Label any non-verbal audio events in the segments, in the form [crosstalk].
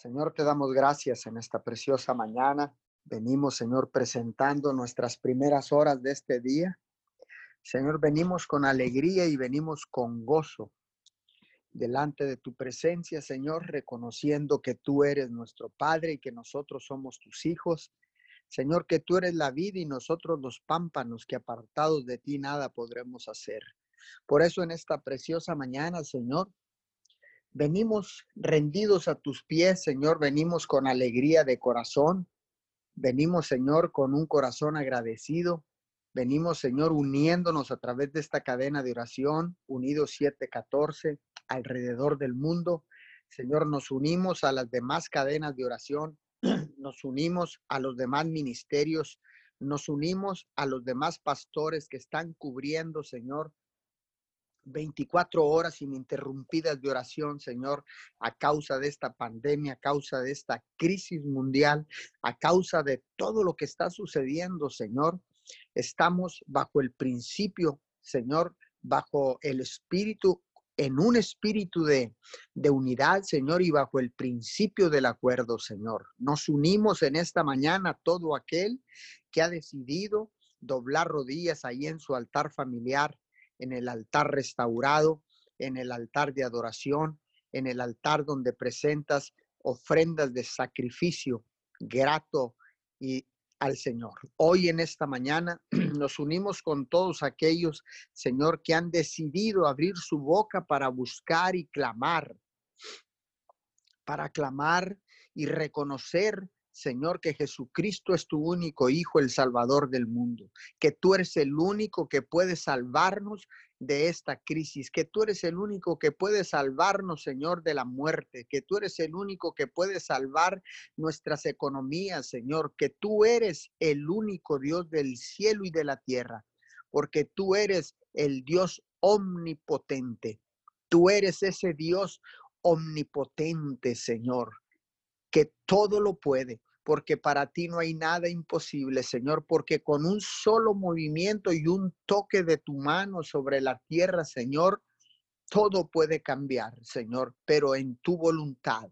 Señor, te damos gracias en esta preciosa mañana. Venimos, Señor, presentando nuestras primeras horas de este día. Señor, venimos con alegría y venimos con gozo delante de tu presencia, Señor, reconociendo que tú eres nuestro Padre y que nosotros somos tus hijos. Señor, que tú eres la vida y nosotros los pámpanos, que apartados de ti nada podremos hacer. Por eso en esta preciosa mañana, Señor, venimos rendidos a tus pies, Señor, venimos con alegría de corazón. Venimos, Señor, con un corazón agradecido. Venimos, Señor, uniéndonos a través de esta cadena de oración, unidos 714, alrededor del mundo. Señor, nos unimos a las demás cadenas de oración, [clears throat] nos unimos a los demás ministerios, nos unimos a los demás pastores que están cubriendo, Señor, 24 horas ininterrumpidas de oración, Señor, a causa de esta pandemia, a causa de esta crisis mundial, a causa de todo lo que está sucediendo, Señor. Estamos bajo el principio, Señor, bajo el espíritu, en un espíritu de, de unidad, Señor, y bajo el principio del acuerdo, Señor. Nos unimos en esta mañana todo aquel que ha decidido doblar rodillas ahí en su altar familiar, en el altar restaurado, en el altar de adoración, en el altar donde presentas ofrendas de sacrificio grato y al Señor. Hoy en esta mañana [clears throat] nos unimos con todos aquellos, Señor, que han decidido abrir su boca para buscar y clamar, para clamar y reconocer Señor, que Jesucristo es tu único Hijo, el Salvador del mundo, que tú eres el único que puede salvarnos de esta crisis, que tú eres el único que puede salvarnos, Señor, de la muerte, que tú eres el único que puede salvar nuestras economías, Señor, que tú eres el único Dios del cielo y de la tierra, porque tú eres el Dios omnipotente. Tú eres ese Dios omnipotente, Señor, que todo lo puede, porque para ti no hay nada imposible, Señor, porque con un solo movimiento y un toque de tu mano sobre la tierra, Señor, todo puede cambiar, Señor, pero en tu voluntad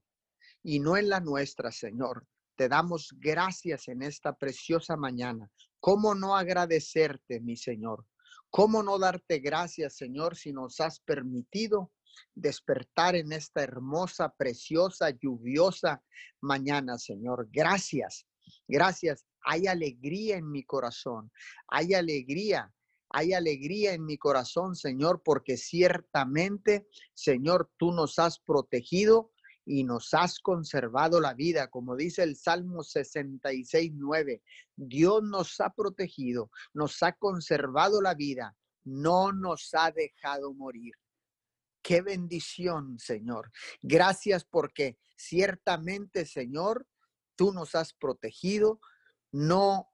y no en la nuestra, Señor. Te damos gracias en esta preciosa mañana. ¿Cómo no agradecerte, mi Señor? ¿Cómo no darte gracias, Señor, si nos has permitido despertar en esta hermosa, preciosa, lluviosa mañana, Señor. Gracias, gracias. Hay alegría en mi corazón, hay alegría. Hay alegría en mi corazón, Señor, porque ciertamente, Señor, tú nos has protegido y nos has conservado la vida, como dice el Salmo 66, 9. Dios nos ha protegido, nos ha conservado la vida, no nos ha dejado morir. Qué bendición, Señor. Gracias porque ciertamente, Señor, tú nos has protegido, no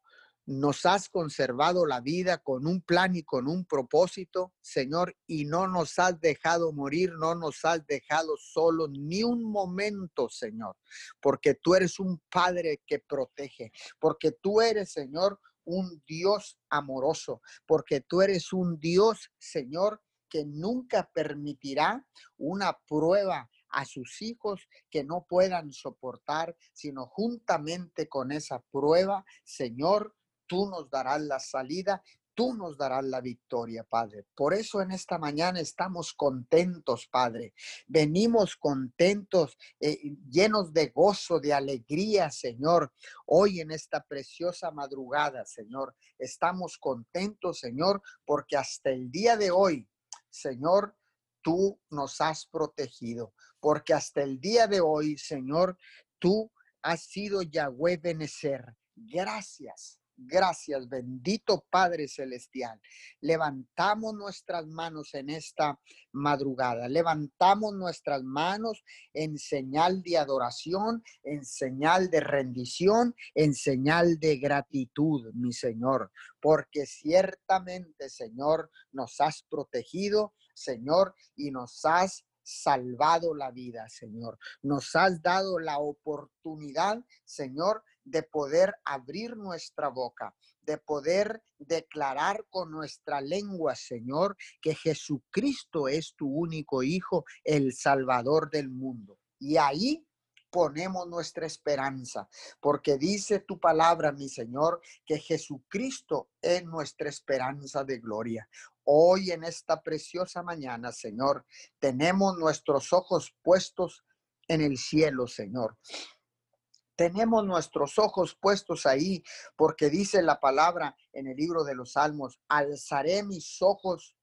nos has conservado la vida con un plan y con un propósito, Señor, y no nos has dejado morir, no nos has dejado solo ni un momento, Señor, porque tú eres un Padre que protege, porque tú eres, Señor, un Dios amoroso, porque tú eres un Dios, Señor, que nunca permitirá una prueba a sus hijos que no puedan soportar, sino juntamente con esa prueba, Señor, tú nos darás la salida tú nos darás la victoria, Padre. Por eso en esta mañana estamos contentos, Padre. Venimos contentos, eh, llenos de gozo, de alegría, Señor. Hoy en esta preciosa madrugada, Señor, estamos contentos, Señor, porque hasta el día de hoy Señor, tú nos has protegido, porque hasta el día de hoy, Señor, tú has sido Yahweh Benecer. Gracias. Gracias, bendito Padre Celestial. Levantamos nuestras manos en esta madrugada. Levantamos nuestras manos en señal de adoración, en señal de rendición, en señal de gratitud, mi Señor. Porque ciertamente, Señor, nos has protegido, Señor, y nos has salvado la vida, Señor. Nos has dado la oportunidad, Señor, de poder abrir nuestra boca, de poder declarar con nuestra lengua, Señor, que Jesucristo es tu único Hijo, el Salvador del mundo. Y ahí ponemos nuestra esperanza, porque dice tu palabra, mi Señor, que Jesucristo es nuestra esperanza de gloria. Hoy en esta preciosa mañana, Señor, tenemos nuestros ojos puestos en el cielo, Señor. Tenemos nuestros ojos puestos ahí porque dice la palabra en el libro de los Salmos, alzaré mis ojos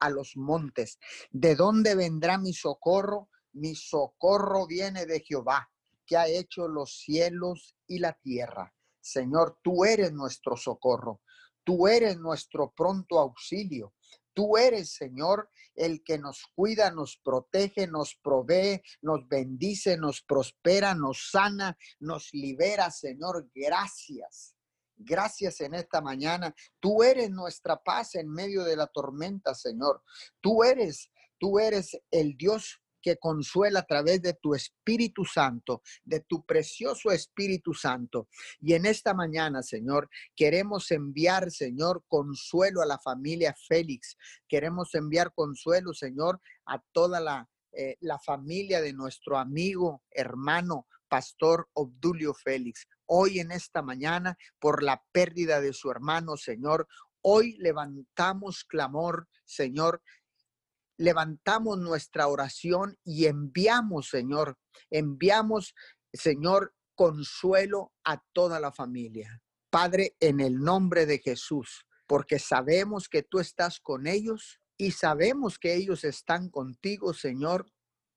a los montes. ¿De dónde vendrá mi socorro? Mi socorro viene de Jehová, que ha hecho los cielos y la tierra. Señor, tú eres nuestro socorro. Tú eres nuestro pronto auxilio. Tú eres, Señor, el que nos cuida, nos protege, nos provee, nos bendice, nos prospera, nos sana, nos libera, Señor. Gracias. Gracias en esta mañana. Tú eres nuestra paz en medio de la tormenta, Señor. Tú eres, tú eres el Dios que consuela a través de tu Espíritu Santo, de tu precioso Espíritu Santo. Y en esta mañana, Señor, queremos enviar, Señor, consuelo a la familia Félix. Queremos enviar consuelo, Señor, a toda la, eh, la familia de nuestro amigo, hermano, pastor Obdulio Félix. Hoy en esta mañana, por la pérdida de su hermano, Señor, hoy levantamos clamor, Señor, levantamos nuestra oración y enviamos, Señor, enviamos, Señor, consuelo a toda la familia. Padre, en el nombre de Jesús, porque sabemos que tú estás con ellos y sabemos que ellos están contigo, Señor,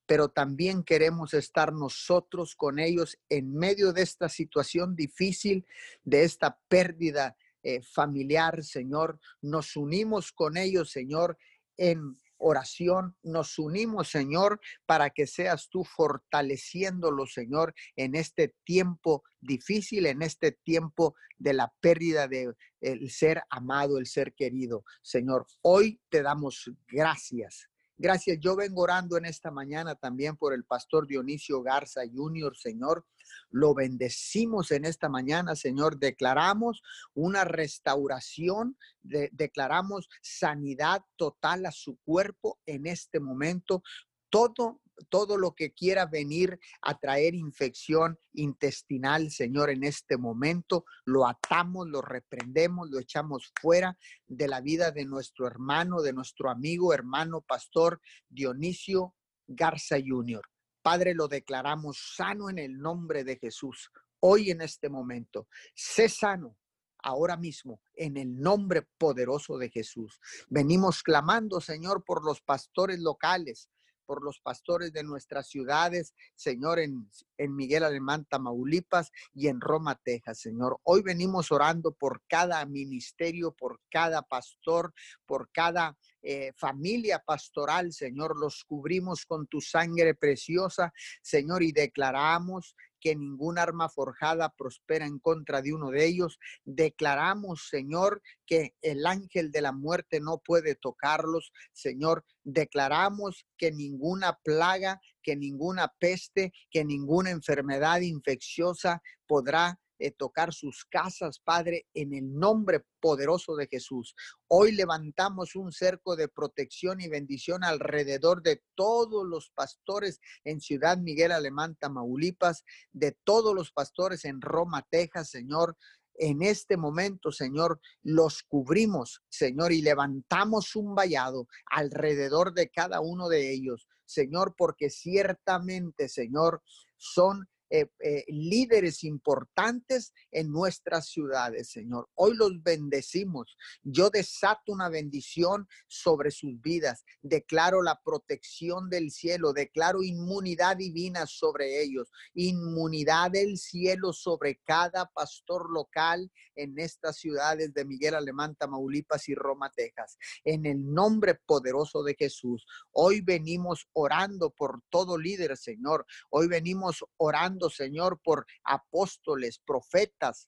pero también queremos estar nosotros con ellos en medio de esta situación difícil, de esta pérdida eh, familiar, Señor. Nos unimos con ellos, Señor, en oración nos unimos, Señor, para que seas tú fortaleciéndolo, Señor, en este tiempo difícil, en este tiempo de la pérdida de el ser amado, el ser querido. Señor, hoy te damos gracias. Gracias. Yo vengo orando en esta mañana también por el pastor Dionisio Garza Jr., Señor. Lo bendecimos en esta mañana, Señor. Declaramos una restauración, declaramos sanidad total a su cuerpo en este momento. Todo todo lo que quiera venir a traer infección intestinal, Señor, en este momento, lo atamos, lo reprendemos, lo echamos fuera de la vida de nuestro hermano, de nuestro amigo, hermano, pastor Dionisio Garza Jr. Padre, lo declaramos sano en el nombre de Jesús. Hoy en este momento, sé sano, ahora mismo en el nombre poderoso de Jesús. Venimos clamando, Señor, por los pastores locales, por los pastores de nuestras ciudades, Señor, en, en Miguel Alemán, Tamaulipas y en Roma, Texas, Señor. Hoy venimos orando por cada ministerio, por cada pastor, por cada eh, familia pastoral, Señor. Los cubrimos con tu sangre preciosa, Señor, y declaramos que ningún arma forjada prospera en contra de uno de ellos. Declaramos, Señor, que el ángel de la muerte no puede tocarlos. Señor, declaramos que ninguna plaga, que ninguna peste, que ninguna enfermedad infecciosa podrá eh, tocar sus casas, Padre, en el nombre poderoso de Jesús. Hoy levantamos un cerco de protección y bendición alrededor de todos los pastores en Ciudad Miguel Alemán, Tamaulipas, de todos los pastores en Roma, Texas, Señor. En este momento, Señor, los cubrimos, Señor, y levantamos un vallado alrededor de cada uno de ellos, Señor, porque ciertamente, Señor, son eh, eh, líderes importantes en nuestras ciudades, Señor. Hoy los bendecimos. Yo desato una bendición sobre sus vidas. Declaro la protección del cielo. Declaro inmunidad divina sobre ellos. Inmunidad del cielo sobre cada pastor local en estas ciudades de Miguel Alemán, Tamaulipas y Roma, Texas. En el nombre poderoso de Jesús. Hoy venimos orando por todo líder, Señor. Hoy venimos orando Señor, por apóstoles, profetas,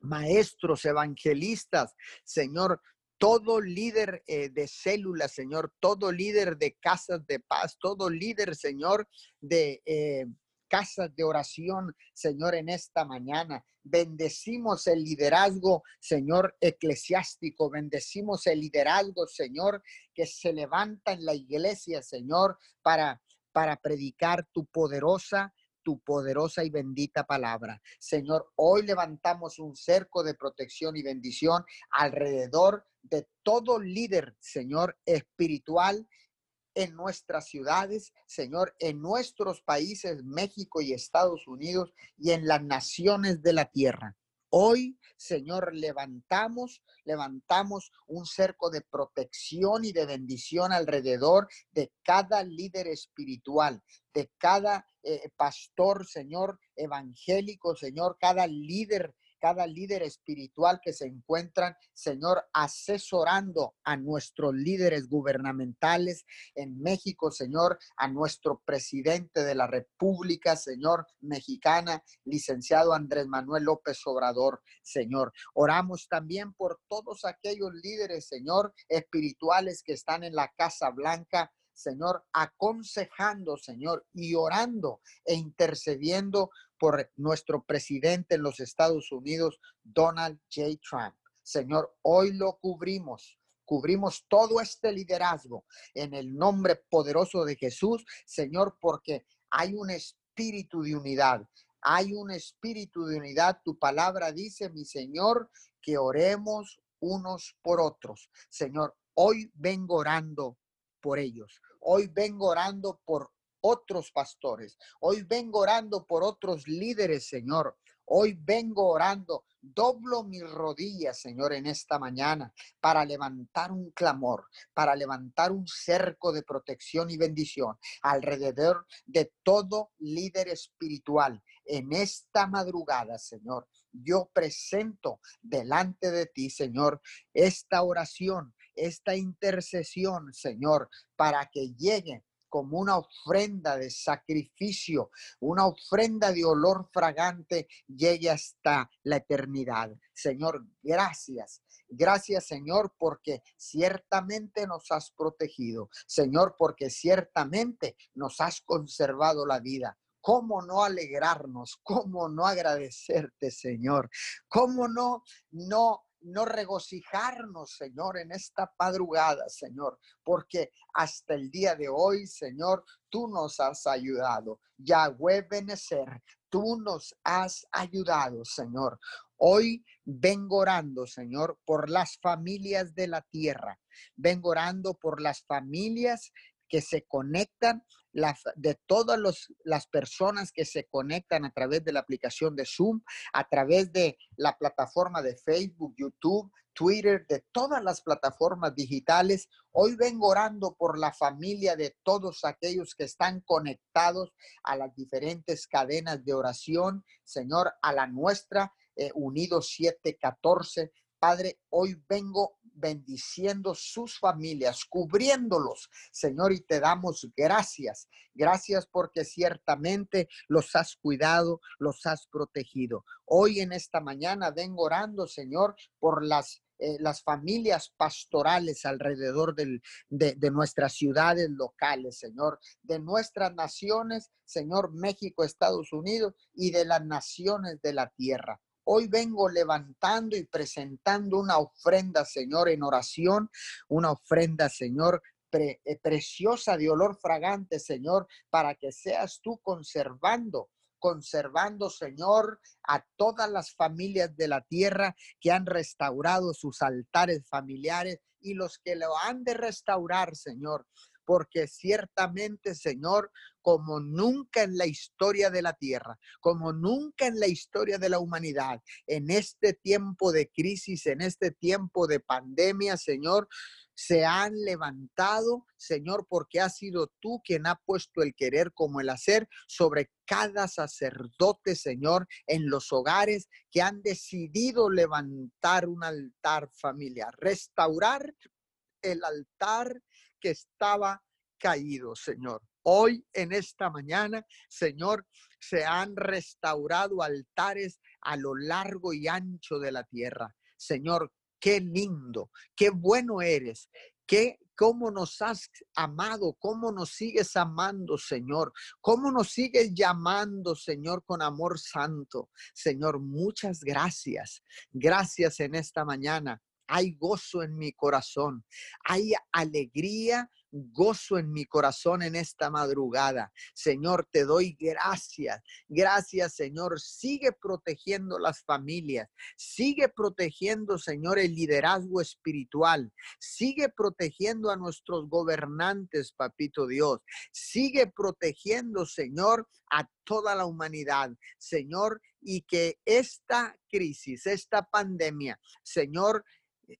maestros, evangelistas, Señor, todo líder eh, de células, Señor, todo líder de casas de paz, todo líder, Señor, de eh, casas de oración, Señor, en esta mañana. Bendecimos el liderazgo, Señor, eclesiástico. Bendecimos el liderazgo, Señor, que se levanta en la iglesia, Señor, para, para predicar tu poderosa tu poderosa y bendita palabra. Señor, hoy levantamos un cerco de protección y bendición alrededor de todo líder, Señor, espiritual en nuestras ciudades, Señor, en nuestros países, México y Estados Unidos, y en las naciones de la tierra. Hoy, Señor, levantamos, levantamos un cerco de protección y de bendición alrededor de cada líder espiritual, de cada eh, pastor, Señor, evangélico, Señor, cada líder cada líder espiritual que se encuentran, Señor, asesorando a nuestros líderes gubernamentales en México, Señor, a nuestro presidente de la República, Señor, mexicana, licenciado Andrés Manuel López Obrador, Señor. Oramos también por todos aquellos líderes, Señor, espirituales que están en la Casa Blanca, Señor, aconsejando, Señor, y orando e intercediendo por nuestro presidente en los Estados Unidos, Donald J. Trump. Señor, hoy lo cubrimos. Cubrimos todo este liderazgo en el nombre poderoso de Jesús, Señor, porque hay un espíritu de unidad. Hay un espíritu de unidad. Tu palabra dice, mi Señor, que oremos unos por otros. Señor, hoy vengo orando por ellos. Hoy vengo orando por otros pastores. Hoy vengo orando por otros líderes, Señor. Hoy vengo orando, doblo mis rodillas, Señor, en esta mañana para levantar un clamor, para levantar un cerco de protección y bendición alrededor de todo líder espiritual. En esta madrugada, Señor, yo presento delante de ti, Señor, esta oración esta intercesión, Señor, para que llegue como una ofrenda de sacrificio, una ofrenda de olor fragante, llegue hasta la eternidad. Señor, gracias. Gracias, Señor, porque ciertamente nos has protegido. Señor, porque ciertamente nos has conservado la vida. ¿Cómo no alegrarnos? ¿Cómo no agradecerte, Señor? ¿Cómo no, no no regocijarnos, Señor, en esta madrugada, Señor, porque hasta el día de hoy, Señor, tú nos has ayudado. Yahweh Benecer, tú nos has ayudado, Señor. Hoy vengo orando, Señor, por las familias de la tierra. Vengo orando por las familias que se conectan, de todas las personas que se conectan a través de la aplicación de Zoom, a través de la plataforma de Facebook, YouTube, Twitter, de todas las plataformas digitales. Hoy vengo orando por la familia de todos aquellos que están conectados a las diferentes cadenas de oración, Señor, a la nuestra, eh, Unidos 714. Padre, hoy vengo bendiciendo sus familias, cubriéndolos, Señor, y te damos gracias. Gracias porque ciertamente los has cuidado, los has protegido. Hoy en esta mañana vengo orando, Señor, por las eh, las familias pastorales alrededor del, de, de, nuestras ciudades locales, Señor, de nuestras naciones, Señor, México, Estados Unidos y de las naciones de la tierra. Hoy vengo levantando y presentando una ofrenda, Señor, en oración, una ofrenda, Señor, eh, preciosa de olor fragante, Señor, para que seas tú conservando conservando, Señor, a todas las familias de la tierra que han restaurado sus altares familiares y los que lo han de restaurar, Señor porque ciertamente, Señor, como nunca en la historia de la tierra, como nunca en la historia de la humanidad, en este tiempo de crisis, en este tiempo de pandemia, Señor, se han levantado, Señor, porque has sido tú quien ha puesto el querer como el hacer sobre cada sacerdote, Señor, en los hogares que han decidido levantar un altar familiar, restaurar el altar estaba caído, Señor. Hoy, en esta mañana, Señor, se han restaurado altares a lo largo y ancho de la tierra. Señor, qué lindo, qué bueno eres, qué cómo nos has amado, cómo nos sigues amando, Señor, cómo nos sigues llamando, Señor, con amor santo. Señor, muchas gracias. Gracias en esta mañana hay gozo en mi corazón, hay alegría gozo en mi corazón en esta madrugada. Señor, te doy gracias. Gracias, Señor. Sigue protegiendo las familias. Sigue protegiendo, Señor, el liderazgo espiritual. Sigue protegiendo a nuestros gobernantes, papito Dios. Sigue protegiendo, Señor, a toda la humanidad. Señor, y que esta crisis, esta pandemia, Señor,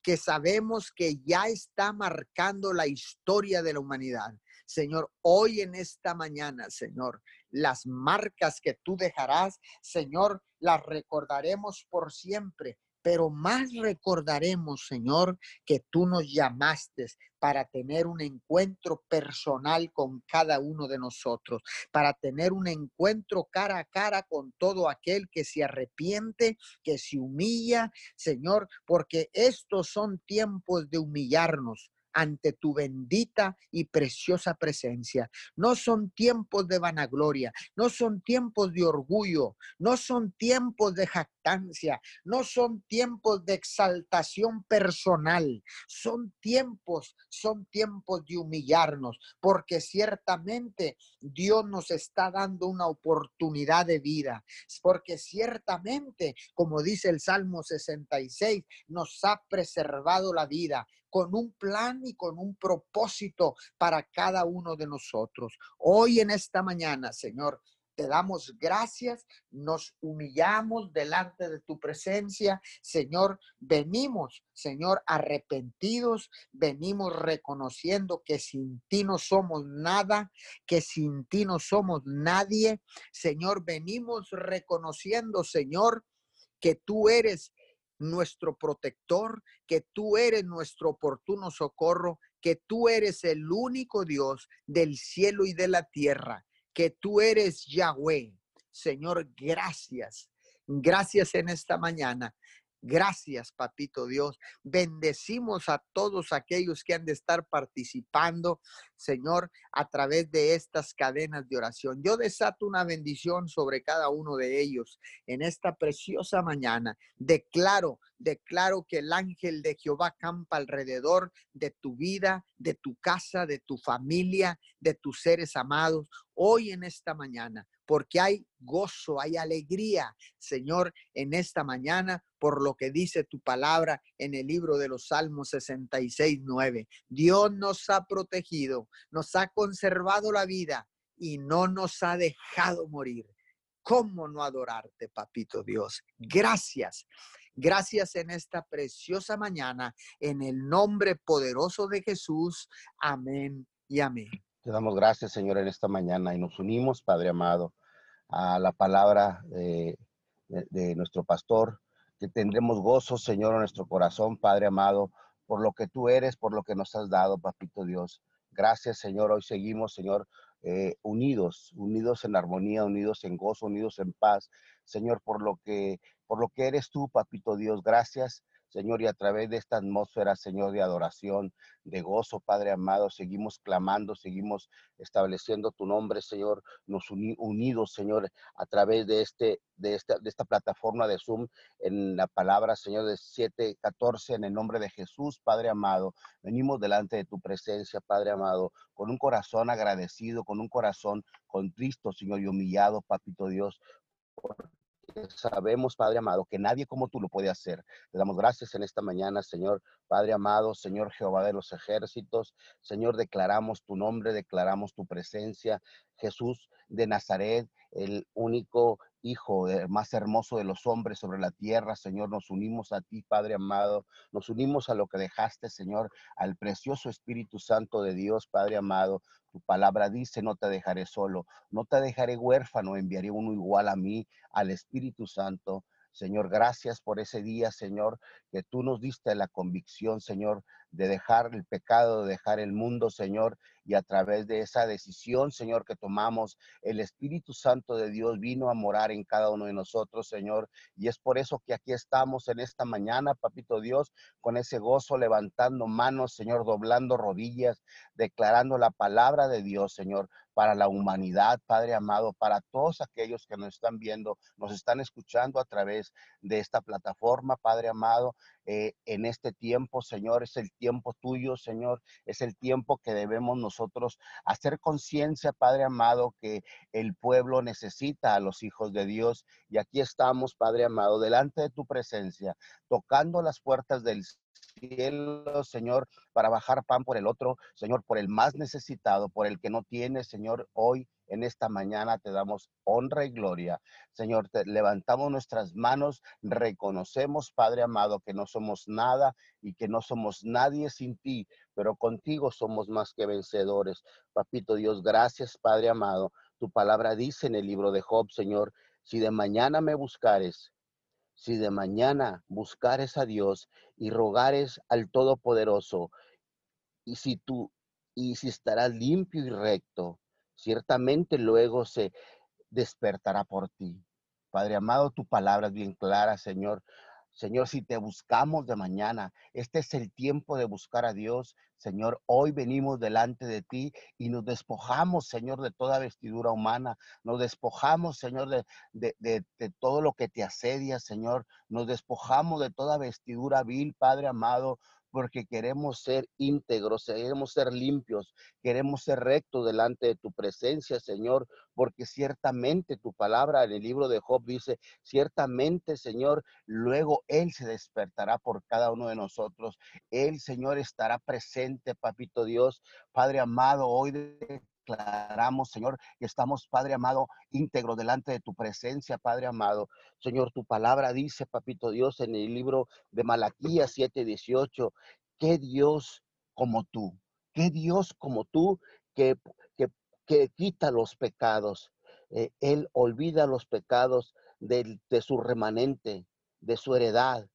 que sabemos que ya está marcando la historia de la humanidad. Señor, hoy en esta mañana, Señor, las marcas que tú dejarás, Señor, las recordaremos por siempre pero más recordaremos, Señor, que tú nos llamaste para tener un encuentro personal con cada uno de nosotros, para tener un encuentro cara a cara con todo aquel que se arrepiente, que se humilla, Señor, porque estos son tiempos de humillarnos ante tu bendita y preciosa presencia. No son tiempos de vanagloria, no son tiempos de orgullo, no son tiempos de jactancia, no son tiempos de exaltación personal, son tiempos, son tiempos de humillarnos, porque ciertamente Dios nos está dando una oportunidad de vida, porque ciertamente, como dice el Salmo 66, nos ha preservado la vida con un plan y con un propósito para cada uno de nosotros. Hoy en esta mañana, Señor, te damos gracias, nos humillamos delante de tu presencia. Señor, venimos, Señor, arrepentidos, venimos reconociendo que sin ti no somos nada, que sin ti no somos nadie. Señor, venimos reconociendo, Señor, que tú eres nuestro protector, que tú eres nuestro oportuno socorro, que tú eres el único Dios del cielo y de la tierra, que tú eres Yahweh. Señor, gracias. Gracias en esta mañana. Gracias, papito Dios. Bendecimos a todos aquellos que han de estar participando, Señor, a través de estas cadenas de oración. Yo desato una bendición sobre cada uno de ellos en esta preciosa mañana. Declaro, declaro que el ángel de Jehová campa alrededor de tu vida, de tu casa, de tu familia, de tus seres amados, hoy en esta mañana porque hay gozo, hay alegría, Señor, en esta mañana, por lo que dice tu palabra en el libro de los Salmos 66, 9. Dios nos ha protegido, nos ha conservado la vida y no nos ha dejado morir. ¿Cómo no adorarte, papito Dios? Gracias. Gracias en esta preciosa mañana, en el nombre poderoso de Jesús. Amén y amén. Te damos gracias, Señor, en esta mañana y nos unimos, Padre amado, a la palabra de, nuestro pastor, que tendremos gozo, Señor, en nuestro corazón, Padre amado, por lo que tú eres, por lo que nos has dado, Papito Dios. Gracias, Señor. Hoy seguimos, Señor, eh, unidos, unidos en armonía, unidos en gozo, unidos en paz, Señor, por lo que, por lo que eres tú, Papito Dios. Gracias Señor, y a través de esta atmósfera, Señor, de adoración, de gozo, Padre amado, seguimos clamando, seguimos estableciendo tu nombre, Señor, nos unidos, Señor, a través de, este, de, esta, de esta plataforma de Zoom en la palabra, Señor, de 714, en el nombre de Jesús, Padre amado. Venimos delante de tu presencia, Padre amado, con un corazón agradecido, con un corazón contristo, Señor, y humillado, Papito Dios, sabemos, Padre amado, que nadie como tú lo puede hacer. Te damos gracias en esta mañana, Señor, Padre amado, Señor Jehová de los ejércitos. Señor, declaramos tu nombre, declaramos tu presencia. Jesús de Nazaret, el único Hijo más hermoso de los hombres sobre la tierra, Señor, nos unimos a ti, Padre amado, nos unimos a lo que dejaste, Señor, al precioso Espíritu Santo de Dios, Padre amado. Tu palabra dice, no te dejaré solo, no te dejaré huérfano, enviaré uno igual a mí, al Espíritu Santo. Señor, gracias por ese día, Señor, que tú nos diste la convicción, Señor, de dejar el pecado, de dejar el mundo, Señor, y a través de esa decisión, Señor, que tomamos, el Espíritu Santo de Dios vino a morar en cada uno de nosotros, Señor. Y es por eso que aquí estamos en esta mañana, Papito Dios, con ese gozo, levantando manos, Señor, doblando rodillas, declarando la palabra de Dios, Señor, para la humanidad, Padre amado, para todos aquellos que nos están viendo, nos están escuchando a través de esta plataforma, Padre amado, eh, en este tiempo, Señor, es el tiempo tuyo, Señor, es el tiempo que debemos nosotros hacer conciencia, Padre amado, que el pueblo necesita a los hijos de Dios. Y aquí estamos, Padre amado, delante de tu presencia, tocando las puertas del cielo, Señor, para bajar pan por el otro, Señor, por el más necesitado, por el que no tiene, Señor, hoy en esta mañana te damos honra y gloria. Señor, te levantamos nuestras manos, reconocemos, Padre amado, que no somos nada y que no somos nadie sin ti, pero contigo somos más que vencedores. Papito Dios, gracias, Padre amado. Tu palabra dice en el libro de Job, Señor, si de mañana me buscares, si de mañana buscares a Dios y rogares al Todopoderoso, y si tú, y si estarás limpio y recto, ciertamente luego se despertará por ti. Padre amado, tu palabra es bien clara, Señor. Señor, si te buscamos de mañana, este es el tiempo de buscar a Dios. Señor, hoy venimos delante de ti y nos despojamos, Señor, de toda vestidura humana. Nos despojamos, Señor, de, de, de, todo lo que te asedia, Señor. Nos despojamos de toda vestidura vil, Padre amado porque queremos ser íntegros, queremos ser limpios, queremos ser rectos delante de tu presencia, Señor, porque ciertamente tu palabra en el libro de Job dice, ciertamente, Señor, luego Él se despertará por cada uno de nosotros. Él, Señor, estará presente, Papito Dios, Padre amado, hoy declaramos, Señor, que estamos, Padre amado, íntegro delante de tu presencia, Padre amado. Señor, tu palabra dice, Papito Dios, en el libro de Malaquías 7:18, que Dios como tú, que Dios como tú, que, que, quita los pecados. Eh, él olvida los pecados de, de su remanente, de su heredad.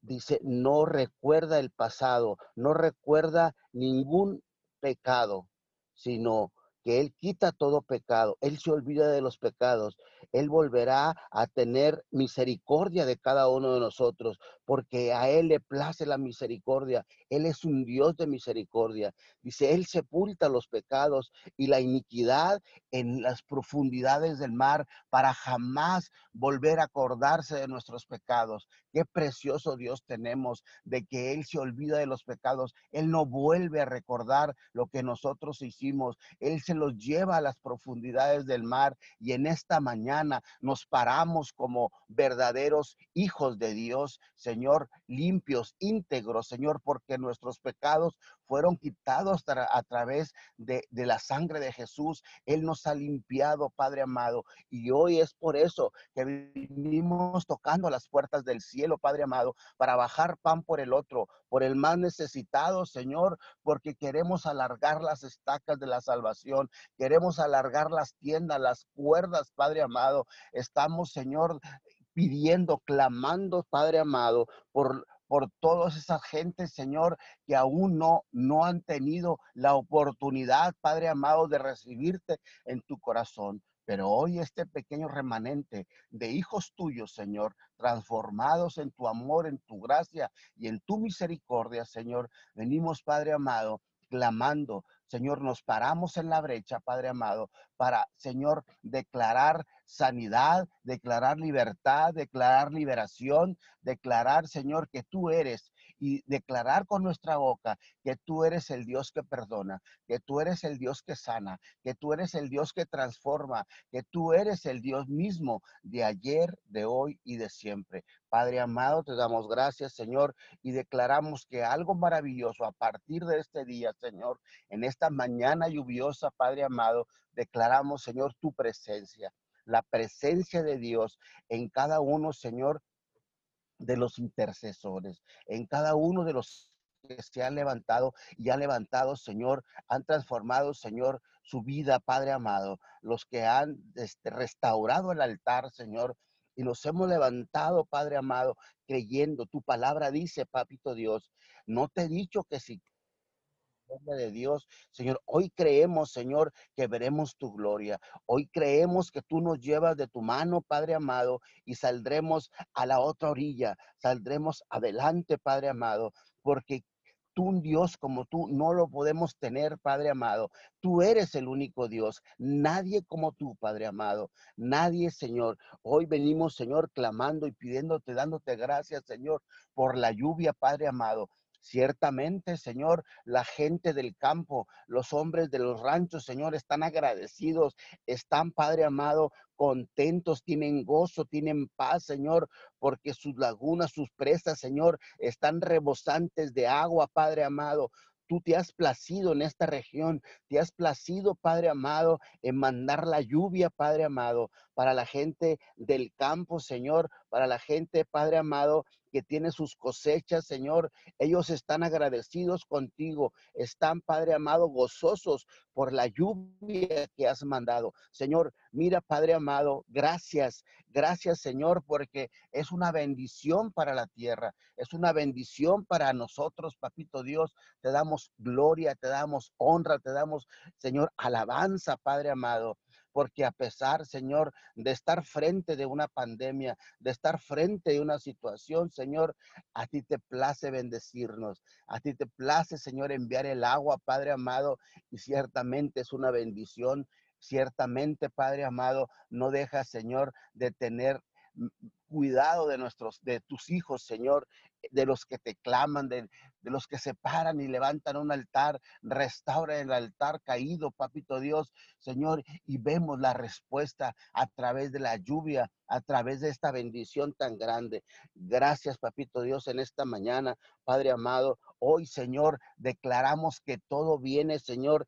Dice, no recuerda el pasado, no recuerda ningún pecado, sino que Él quita todo pecado, Él se olvida de los pecados, Él volverá a tener misericordia de cada uno de nosotros, porque a Él le place la misericordia, Él es un Dios de misericordia. Dice, Él sepulta los pecados y la iniquidad en las profundidades del mar para jamás volver a acordarse de nuestros pecados. Qué precioso Dios tenemos de que Él se olvida de los pecados, Él no vuelve a recordar lo que nosotros hicimos, Él se los lleva a las profundidades del mar y en esta mañana nos paramos como verdaderos hijos de Dios, Señor, limpios, íntegros, Señor, porque nuestros pecados fueron quitados a través de, la sangre de Jesús. Él nos ha limpiado, Padre amado. Y hoy es por eso que venimos tocando las puertas del cielo, Padre amado, para bajar pan por el otro, por el más necesitado, Señor, porque queremos alargar las estacas de la salvación, queremos alargar las tiendas, las cuerdas, Padre amado. Estamos, Señor, pidiendo, clamando, Padre amado, por por todas esas gentes, Señor, que aún no, no han tenido la oportunidad, Padre amado, de recibirte en tu corazón. Pero hoy este pequeño remanente de hijos tuyos, Señor, transformados en tu amor, en tu gracia y en tu misericordia, Señor, venimos, Padre amado, clamando, Señor, nos paramos en la brecha, Padre amado, para, Señor, declarar sanidad, declarar libertad, declarar liberación, declarar, Señor, que tú eres y declarar con nuestra boca que tú eres el Dios que perdona, que tú eres el Dios que sana, que tú eres el Dios que transforma, que tú eres el Dios mismo de ayer, de hoy y de siempre. Padre amado, te damos gracias, Señor, y declaramos que algo maravilloso a partir de este día, Señor, en esta mañana lluviosa, Padre amado, declaramos, Señor, tu presencia, la presencia de Dios en cada uno, Señor, de los intercesores, en cada uno de los que se han levantado y han levantado, Señor, han transformado, Señor, su vida, Padre amado, los que han este, restaurado el altar, Señor, y nos hemos levantado, Padre amado, creyendo. Tu palabra dice, Papito Dios, no te he dicho que si de Dios. Señor, hoy creemos, Señor, que veremos tu gloria. Hoy creemos que tú nos llevas de tu mano, Padre amado, y saldremos a la otra orilla, saldremos adelante, Padre amado, porque tú un Dios como tú no lo podemos tener, Padre amado. Tú eres el único Dios. Nadie como tú, Padre amado. Nadie, Señor. Hoy venimos, Señor, clamando y pidiéndote, dándote gracias, Señor, por la lluvia, Padre amado. Ciertamente, Señor, la gente del campo, los hombres de los ranchos, Señor, están agradecidos, están, Padre amado, contentos, tienen gozo, tienen paz, Señor, porque sus lagunas, sus presas, Señor, están rebosantes de agua, Padre amado. Tú te has placido en esta región, te has placido, Padre amado, en mandar la lluvia, Padre amado, para la gente del campo, Señor, para la gente, Padre amado, que tiene sus cosechas, Señor. Ellos están agradecidos contigo, están, Padre amado, gozosos por la lluvia que has mandado. Señor, mira, Padre amado, gracias, gracias, Señor, porque es una bendición para la tierra, es una bendición para nosotros, Papito Dios. Te damos gloria, te damos honra, te damos, Señor, alabanza, Padre amado porque a pesar, Señor, de estar frente de una pandemia, de estar frente de una situación, Señor, a ti te place bendecirnos, a ti te place, Señor, enviar el agua, Padre amado, y ciertamente es una bendición. Ciertamente, Padre amado, no deja, Señor, de tener cuidado de nuestros, de tus hijos, Señor, de los que te claman, de, de los que se paran y levantan un altar, restaura el altar caído, papito Dios, Señor, y vemos la respuesta a través de la lluvia, a través de esta bendición tan grande. Gracias, papito Dios, en esta mañana, Padre amado. Hoy, Señor, declaramos que todo viene, Señor,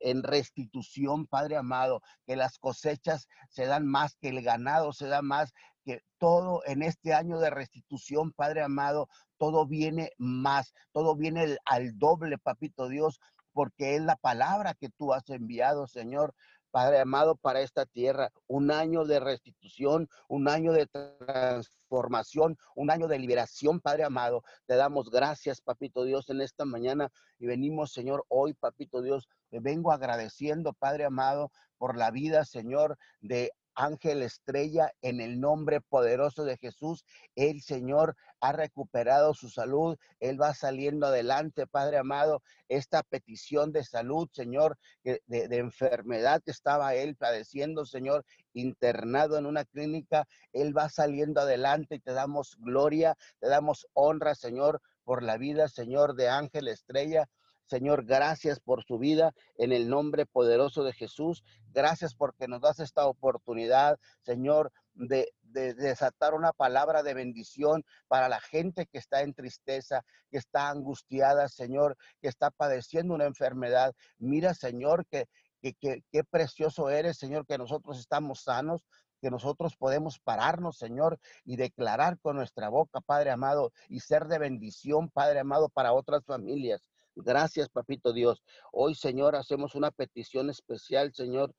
en restitución, Padre amado, que las cosechas se dan más, que el ganado se da más, que todo en este año de restitución, Padre amado, todo viene más, todo viene al doble, papito Dios, porque es la palabra que tú has enviado, Señor. Padre amado, para esta tierra, un año de restitución, un año de transformación, un año de liberación, Padre amado. Te damos gracias, Papito Dios, en esta mañana y venimos, Señor, hoy, Papito Dios, te vengo agradeciendo, Padre amado, por la vida, Señor, de ángel estrella en el nombre poderoso de Jesús. El Señor ha recuperado su salud. Él va saliendo adelante, Padre amado. Esta petición de salud, Señor, de, de, enfermedad que estaba él padeciendo, Señor, internado en una clínica, Él va saliendo adelante y te damos gloria, te damos honra, Señor, por la vida, Señor, de Ángel Estrella. Señor, gracias por su vida en el nombre poderoso de Jesús. Gracias porque nos das esta oportunidad, Señor, de, desatar una palabra de bendición para la gente que está en tristeza, que está angustiada, Señor, que está padeciendo una enfermedad. Mira, Señor, que, qué precioso eres, Señor, que nosotros estamos sanos, que nosotros podemos pararnos, Señor, y declarar con nuestra boca, Padre amado, y ser de bendición, Padre amado, para otras familias. Gracias, papito Dios. Hoy, Señor, hacemos una petición especial, Señor,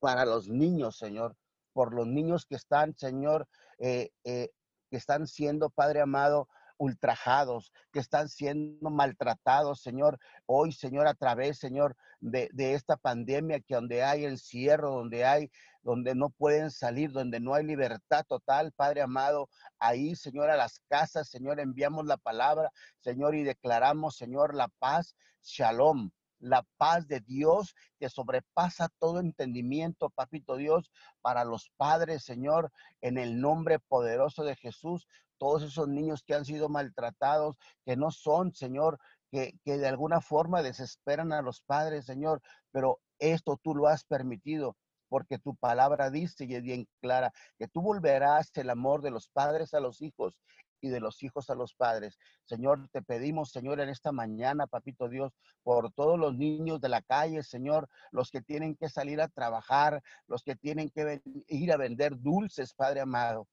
para los niños, Señor, por los niños que están, Señor, eh, eh, que están siendo, Padre amado, ultrajados, que están siendo maltratados, Señor. Hoy, Señor, a través, Señor, de, de, esta pandemia, que donde hay encierro, donde hay, donde no pueden salir, donde no hay libertad total, Padre amado, ahí, Señor, a las casas, Señor, enviamos la palabra, Señor, y declaramos, Señor, la paz, shalom, la paz de Dios que sobrepasa todo entendimiento, papito Dios, para los padres, Señor, en el nombre poderoso de Jesús todos esos niños que han sido maltratados, que no son, Señor, que, que, de alguna forma desesperan a los padres, Señor, pero esto tú lo has permitido. Porque tu palabra dice y es bien clara que tú volverás el amor de los padres a los hijos y de los hijos a los padres. Señor, te pedimos, Señor, en esta mañana, papito Dios, por todos los niños de la calle, Señor, los que tienen que salir a trabajar, los que tienen que ir a vender dulces, Padre amado.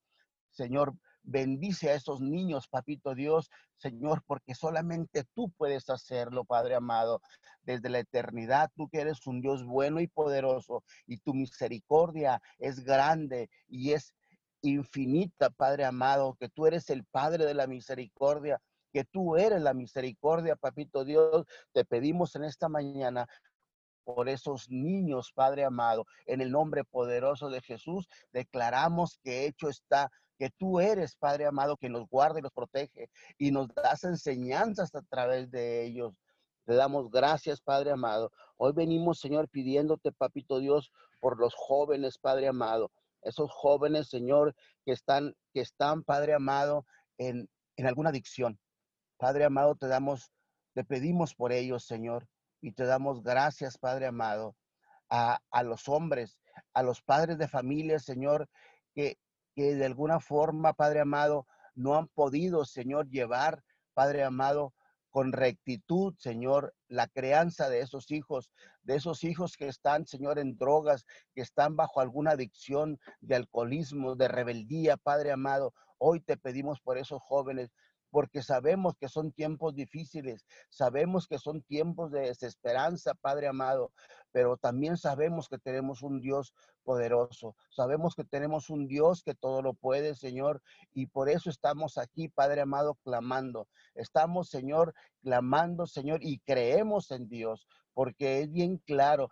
Señor, Bendice a esos niños, papito Dios, Señor, porque solamente tú puedes hacerlo, Padre amado. Desde la eternidad, tú que eres un Dios bueno y poderoso, y tu misericordia es grande y es infinita, Padre amado, que tú eres el Padre de la misericordia que tú eres la misericordia, papito Dios. Te pedimos en esta mañana por esos niños, Padre amado. En el nombre poderoso de Jesús, declaramos que hecho está que tú eres, Padre amado, que nos guarda y nos protege y nos das enseñanzas a través de ellos. Te damos gracias, Padre amado. Hoy venimos, Señor, pidiéndote, Papito Dios, por los jóvenes, Padre amado. Esos jóvenes, Señor, que están, que están, Padre amado, en, en alguna adicción. Padre amado, te damos, te pedimos por ellos, Señor y te damos gracias, Padre amado, a, los hombres, a los padres de familia, Señor, que, que de alguna forma, Padre amado, no han podido, Señor, llevar, Padre amado, con rectitud, Señor, la crianza de esos hijos, de esos hijos que están, Señor, en drogas, que están bajo alguna adicción de alcoholismo, de rebeldía, Padre amado. Hoy te pedimos por esos jóvenes, porque sabemos que son tiempos difíciles, sabemos que son tiempos de desesperanza, Padre amado, pero también sabemos que tenemos un Dios poderoso, sabemos que tenemos un Dios que todo lo puede, Señor, y por eso estamos aquí, Padre amado, clamando. Estamos, Señor, clamando, Señor, y creemos en Dios, porque es bien claro,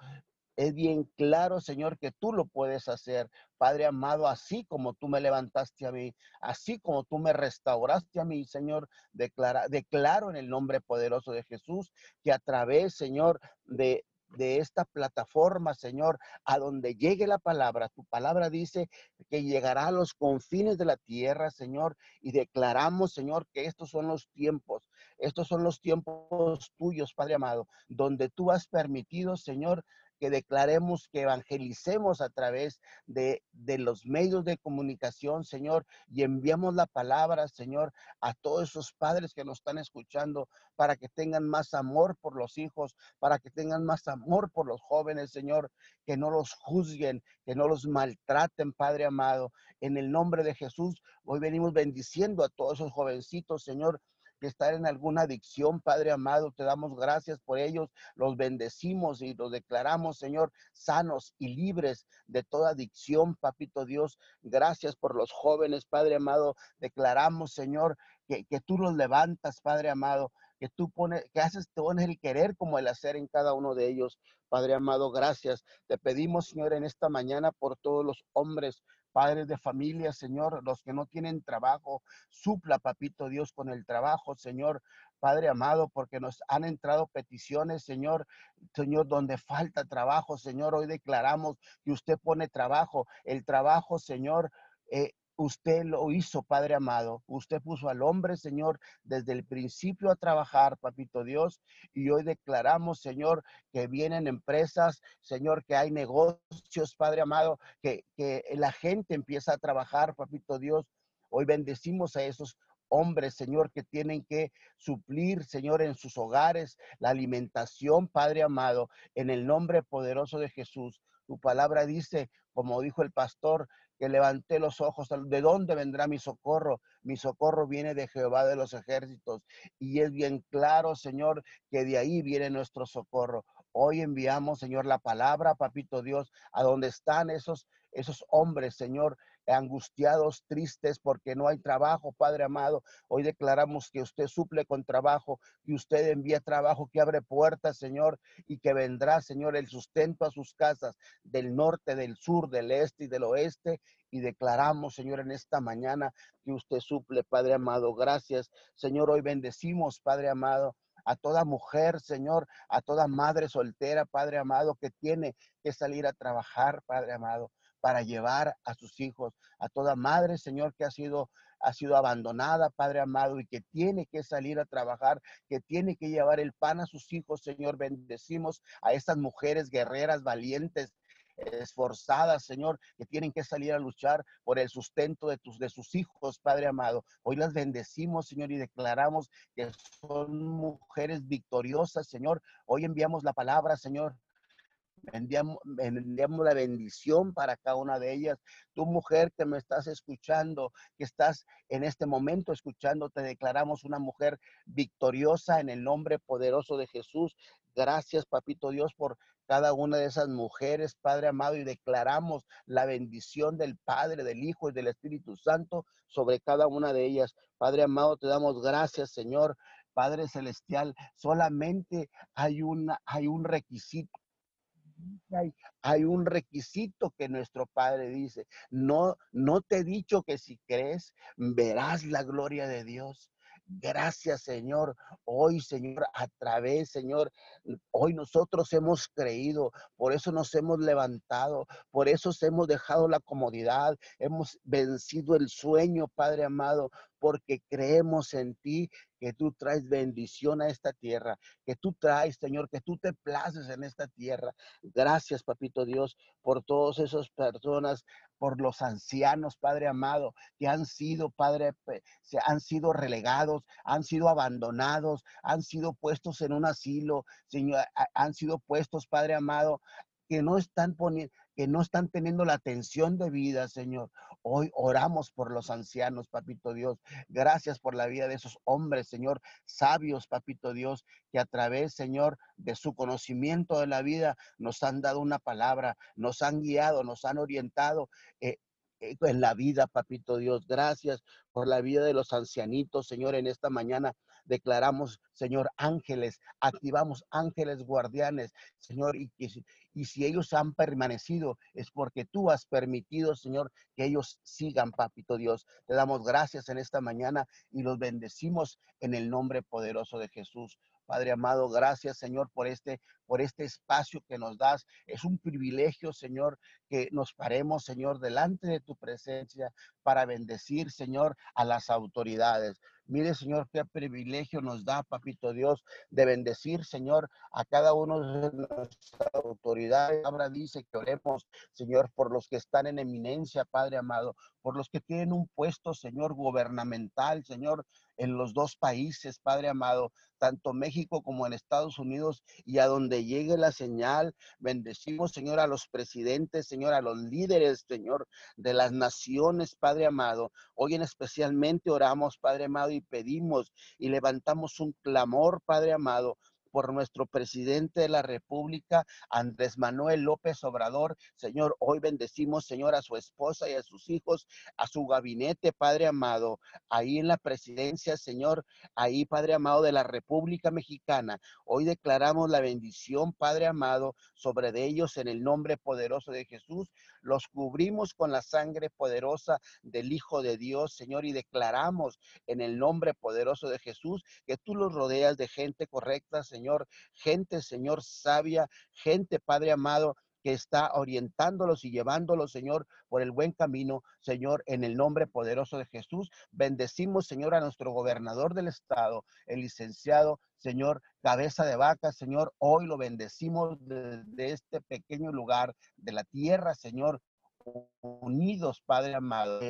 es bien claro, Señor, que tú lo puedes hacer. Padre amado, así como tú me levantaste a mí, así como tú me restauraste a mí, Señor, declara, declaro en el nombre poderoso de Jesús que a través, Señor, de, de esta plataforma, Señor, a donde llegue la palabra. Tu palabra dice que llegará a los confines de la tierra, Señor, y declaramos, Señor, que estos son los tiempos, estos son los tiempos tuyos, Padre amado, donde tú has permitido, Señor, que declaremos, que evangelicemos a través de, de los medios de comunicación, Señor, y enviamos la palabra, Señor, a todos esos padres que nos están escuchando para que tengan más amor por los hijos, para que tengan más amor por los jóvenes, Señor, que no los juzguen, que no los maltraten, Padre amado. En el nombre de Jesús, hoy venimos bendiciendo a todos esos jovencitos, Señor, que están en alguna adicción, Padre amado, te damos gracias por ellos, los bendecimos y los declaramos, Señor, sanos y libres de toda adicción, Papito Dios. Gracias por los jóvenes, Padre amado. Declaramos, Señor, que, que tú los levantas, Padre amado, que tú pones, que haces, tú pones el querer como el hacer en cada uno de ellos. Padre amado, gracias. Te pedimos, Señor, en esta mañana por todos los hombres, padres de familia, Señor, los que no tienen trabajo, supla, papito Dios, con el trabajo, Señor. Padre amado, porque nos han entrado peticiones, Señor, Señor, donde falta trabajo, Señor. Hoy declaramos que usted pone trabajo. El trabajo, Señor, eh, Usted lo hizo, Padre amado. Usted puso al hombre, Señor, desde el principio a trabajar, Papito Dios. Y hoy declaramos, Señor, que vienen empresas, Señor, que hay negocios, Padre amado, que, que la gente empieza a trabajar, Papito Dios. Hoy bendecimos a esos hombres, Señor, que tienen que suplir, Señor, en sus hogares la alimentación, Padre amado, en el nombre poderoso de Jesús. Tu palabra dice, como dijo el pastor, que levanté los ojos, ¿de dónde vendrá mi socorro? Mi socorro viene de Jehová de los ejércitos. Y es bien claro, Señor, que de ahí viene nuestro socorro. Hoy enviamos, Señor, la palabra, papito Dios, a donde están esos, esos hombres, Señor, angustiados, tristes porque no hay trabajo, Padre amado. Hoy declaramos que usted suple con trabajo, que usted envía trabajo, que abre puertas, Señor, y que vendrá, Señor, el sustento a sus casas del norte, del sur, del este y del oeste. Y declaramos, Señor, en esta mañana que usted suple, Padre amado. Gracias, Señor. Hoy bendecimos, Padre amado a toda mujer, Señor, a toda madre soltera, Padre amado, que tiene que salir a trabajar, Padre amado para llevar a sus hijos, a toda madre, Señor, que ha sido, ha sido abandonada, Padre amado, y que tiene que salir a trabajar, que tiene que llevar el pan a sus hijos, Señor. Bendecimos a estas mujeres guerreras, valientes, esforzadas, Señor, que tienen que salir a luchar por el sustento de, tus, de sus hijos, Padre amado. Hoy las bendecimos, Señor, y declaramos que son mujeres victoriosas, Señor. Hoy enviamos la palabra, Señor, Enviamos, la bendición para cada una de ellas. Tu mujer que me estás escuchando, que estás en este momento escuchando, te declaramos una mujer victoriosa en el nombre poderoso de Jesús. Gracias, papito Dios, por cada una de esas mujeres, Padre amado, y declaramos la bendición del Padre, del Hijo y del Espíritu Santo sobre cada una de ellas. Padre amado, te damos gracias, Señor. Padre Celestial, solamente hay, una, hay un requisito hay, un requisito que nuestro Padre dice. No, no te he dicho que si crees, verás la gloria de Dios. Gracias, Señor. Hoy, Señor, a través, Señor, hoy nosotros hemos creído, por eso nos hemos levantado, por eso hemos dejado la comodidad, hemos vencido el sueño, Padre amado, porque creemos en ti, que tú traes bendición a esta tierra, que tú traes, Señor, que tú te places en esta tierra. Gracias, Papito Dios, por todas esas personas, por los ancianos, Padre amado, que han sido, Padre, se han sido relegados, han sido abandonados, han sido puestos en un asilo, Señor, han sido puestos, Padre amado, que no están poniendo, que no están teniendo la atención de vida, Señor. Hoy oramos por los ancianos, Papito Dios. Gracias por la vida de esos hombres, Señor, sabios, Papito Dios, que a través, Señor, de su conocimiento de la vida nos han dado una palabra, nos han guiado, nos han orientado. Eh, eh, en la vida, papito Dios. Gracias por la vida de los ancianitos, Señor, en esta mañana declaramos, Señor, ángeles, activamos ángeles guardianes, Señor, y, y si ellos han permanecido es porque tú has permitido, Señor, que ellos sigan, papito Dios. Te damos gracias en esta mañana y los bendecimos en el nombre poderoso de Jesús. Padre amado, gracias Señor por este, por este espacio que nos das. Es un privilegio, Señor, que nos paremos, Señor, delante de tu presencia para bendecir, Señor, a las autoridades. Mire, Señor, qué privilegio nos da, Papito Dios, de bendecir, Señor, a cada uno de nuestras autoridades. Ahora dice que oremos, Señor, por los que están en eminencia, Padre amado, por los que tienen un puesto, Señor, gubernamental, Señor, en los dos países, Padre amado, tanto México como en Estados Unidos, y a donde llegue la señal, bendecimos, Señor, a los presidentes, Señor, a los líderes, Señor, de las naciones, Padre amado. Hoy en especialmente oramos, Padre amado, y pedimos y levantamos un clamor, Padre amado, por nuestro presidente de la República, Andrés Manuel López Obrador. Señor, hoy bendecimos, Señor, a su esposa y a sus hijos, a su gabinete, Padre amado, ahí en la presidencia, Señor, ahí, Padre amado, de la República Mexicana. Hoy declaramos la bendición, Padre amado, sobre de ellos en el nombre poderoso de Jesús. Los cubrimos con la sangre poderosa del Hijo de Dios, Señor, y declaramos en el nombre poderoso de Jesús que tú los rodeas de gente correcta, Señor gente, Señor, sabia, gente, Padre amado, que está orientándolos y llevándolos, Señor, por el buen camino, Señor, en el nombre poderoso de Jesús. Bendecimos, Señor, a nuestro gobernador del estado, el licenciado, Señor, cabeza de vaca, Señor. Hoy lo bendecimos desde este pequeño lugar de la tierra, Señor, unidos, Padre amado,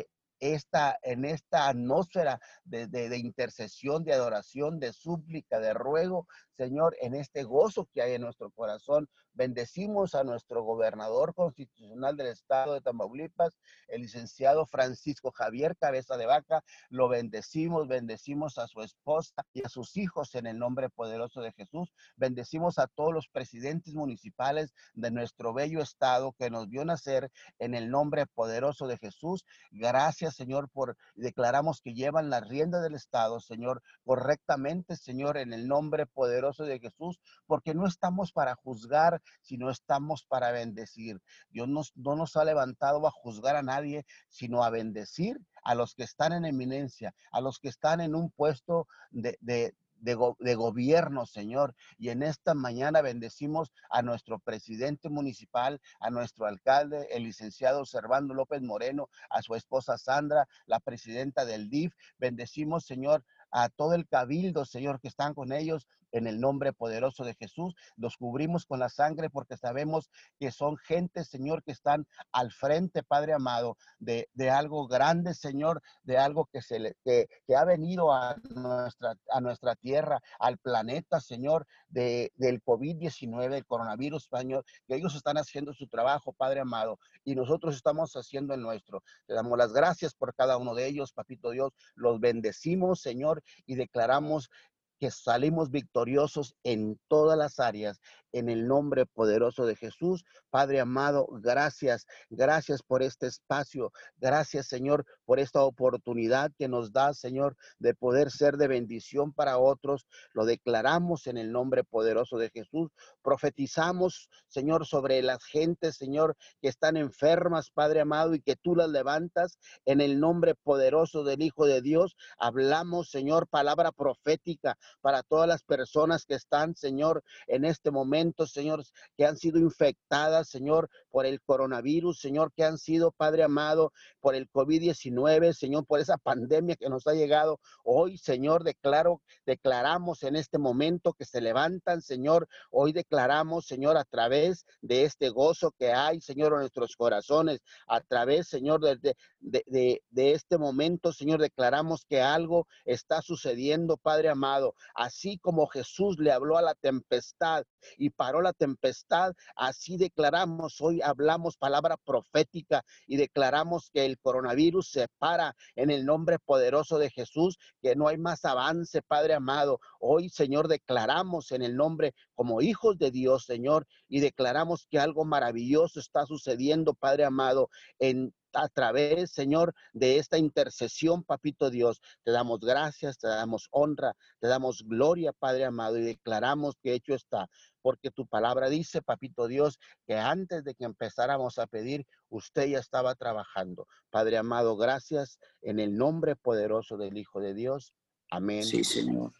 esta, en esta atmósfera de, de, intercesión, de adoración, de súplica, de ruego, Señor, en este gozo que hay en nuestro corazón. Bendecimos a nuestro gobernador constitucional del estado de Tamaulipas, el licenciado Francisco Javier Cabeza de Vaca. Lo bendecimos, bendecimos a su esposa y a sus hijos en el nombre poderoso de Jesús. Bendecimos a todos los presidentes municipales de nuestro bello estado que nos vio nacer en el nombre poderoso de Jesús. Gracias, Señor, por declaramos que llevan la rienda del estado, Señor, correctamente, Señor, en el nombre poderoso de Jesús, porque no estamos para juzgar, sino estamos para bendecir. Dios no nos ha levantado a juzgar a nadie, sino a bendecir a los que están en eminencia, a los que están en un puesto de, de, de, gobierno, Señor. Y en esta mañana bendecimos a nuestro presidente municipal, a nuestro alcalde, el licenciado Servando López Moreno, a su esposa Sandra, la presidenta del DIF. Bendecimos, Señor, a todo el cabildo, Señor, que están con ellos en el nombre poderoso de Jesús. Los cubrimos con la sangre porque sabemos que son gente, Señor, que están al frente, Padre amado, de, algo grande, Señor, de algo que, se le, que, ha venido a nuestra, a nuestra tierra, al planeta, Señor, de, del COVID-19, el coronavirus, Señor, que ellos están haciendo su trabajo, Padre amado, y nosotros estamos haciendo el nuestro. Te damos las gracias por cada uno de ellos, Papito Dios. Los bendecimos, Señor, y declaramos que salimos victoriosos en todas las áreas en el nombre poderoso de Jesús. Padre amado, gracias, gracias por este espacio. Gracias, Señor, por esta oportunidad que nos da, Señor, de poder ser de bendición para otros. Lo declaramos en el nombre poderoso de Jesús. Profetizamos, Señor, sobre las gentes, Señor, que están enfermas, Padre amado, y que tú las levantas en el nombre poderoso del Hijo de Dios. Hablamos, Señor, palabra profética para todas las personas que están, Señor, en este momento Señor, que han sido infectadas, Señor, por el coronavirus, Señor, que han sido, Padre amado, por el COVID-19, Señor, por esa pandemia que nos ha llegado. Hoy, Señor, declaro, declaramos en este momento que se levantan, Señor. Hoy declaramos, Señor, a través de este gozo que hay, Señor, en nuestros corazones, a través, Señor, de, de, de este momento, Señor, declaramos que algo está sucediendo, Padre amado. Así como Jesús le habló a la tempestad y paró la tempestad. Así declaramos, hoy hablamos palabra profética y declaramos que el coronavirus se para en el nombre poderoso de Jesús, que no hay más avance, Padre amado. Hoy, Señor, declaramos en el nombre como hijos de Dios, Señor, y declaramos que algo maravilloso está sucediendo, Padre amado, en a través, Señor, de esta intercesión, Papito Dios. Te damos gracias, te damos honra, te damos gloria, Padre amado, y declaramos que hecho está porque tu palabra dice, papito Dios, que antes de que empezáramos a pedir, usted ya estaba trabajando. Padre amado, gracias en el nombre poderoso del Hijo de Dios. Amén. Sí, Señor.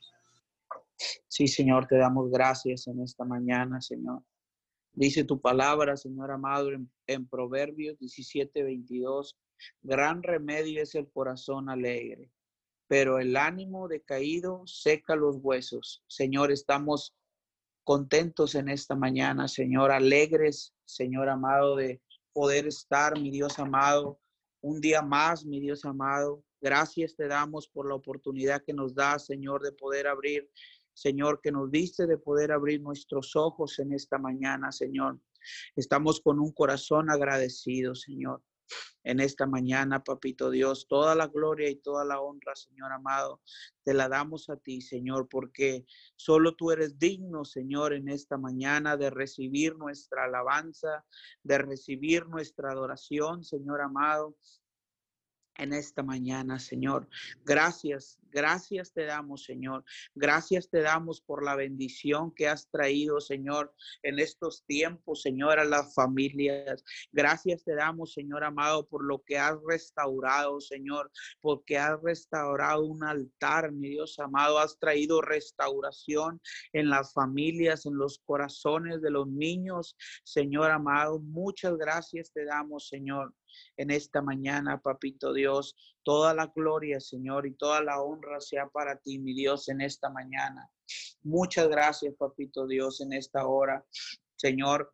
Sí, Señor, te damos gracias en esta mañana, Señor. Dice tu palabra, Señor amado, en, en Proverbios 17, 22, gran remedio es el corazón alegre, pero el ánimo decaído seca los huesos. Señor, estamos contentos en esta mañana, Señor, alegres, Señor amado, de poder estar, mi Dios amado, un día más, mi Dios amado. Gracias te damos por la oportunidad que nos da, Señor, de poder abrir, Señor, que nos diste de poder abrir nuestros ojos en esta mañana, Señor. Estamos con un corazón agradecido, Señor en esta mañana, papito Dios. Toda la gloria y toda la honra, Señor amado, te la damos a ti, Señor, porque solo tú eres digno, Señor, en esta mañana de recibir nuestra alabanza, de recibir nuestra adoración, Señor amado en esta mañana, Señor. Gracias, gracias te damos, Señor. Gracias te damos por la bendición que has traído, Señor, en estos tiempos, Señor, a las familias. Gracias te damos, Señor amado, por lo que has restaurado, Señor, porque has restaurado un altar, mi Dios amado. Has traído restauración en las familias, en los corazones de los niños, Señor amado. Muchas gracias te damos, Señor en esta mañana, papito Dios. Toda la gloria, Señor, y toda la honra sea para ti, mi Dios, en esta mañana. Muchas gracias, papito Dios, en esta hora. Señor,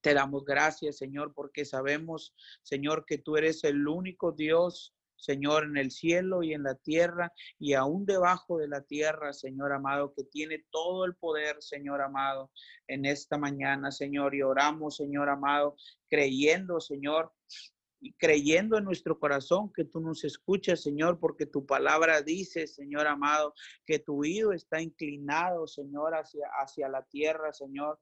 te damos gracias, Señor, porque sabemos, Señor, que tú eres el único Dios Señor, en el cielo y en la tierra y aún debajo de la tierra, Señor amado, que tiene todo el poder, Señor amado, en esta mañana, Señor, y oramos, Señor amado, creyendo, Señor, y creyendo en nuestro corazón que tú nos escuchas, Señor, porque tu palabra dice, Señor amado, que tu oído está inclinado, Señor, hacia, hacia la tierra, Señor,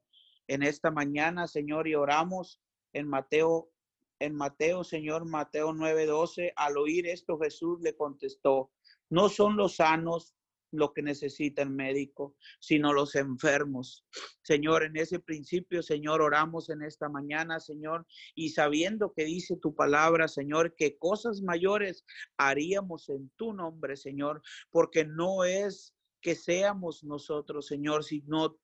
en esta mañana, Señor, y oramos en Mateo en Mateo, Señor, Mateo 9:12, al oír esto Jesús le contestó, no son los sanos lo que necesita el médico, sino los enfermos. Señor, en ese principio, Señor, oramos en esta mañana, Señor, y sabiendo que dice tu palabra, Señor, que cosas mayores haríamos en tu nombre, Señor, porque no es que seamos nosotros, Señor, sino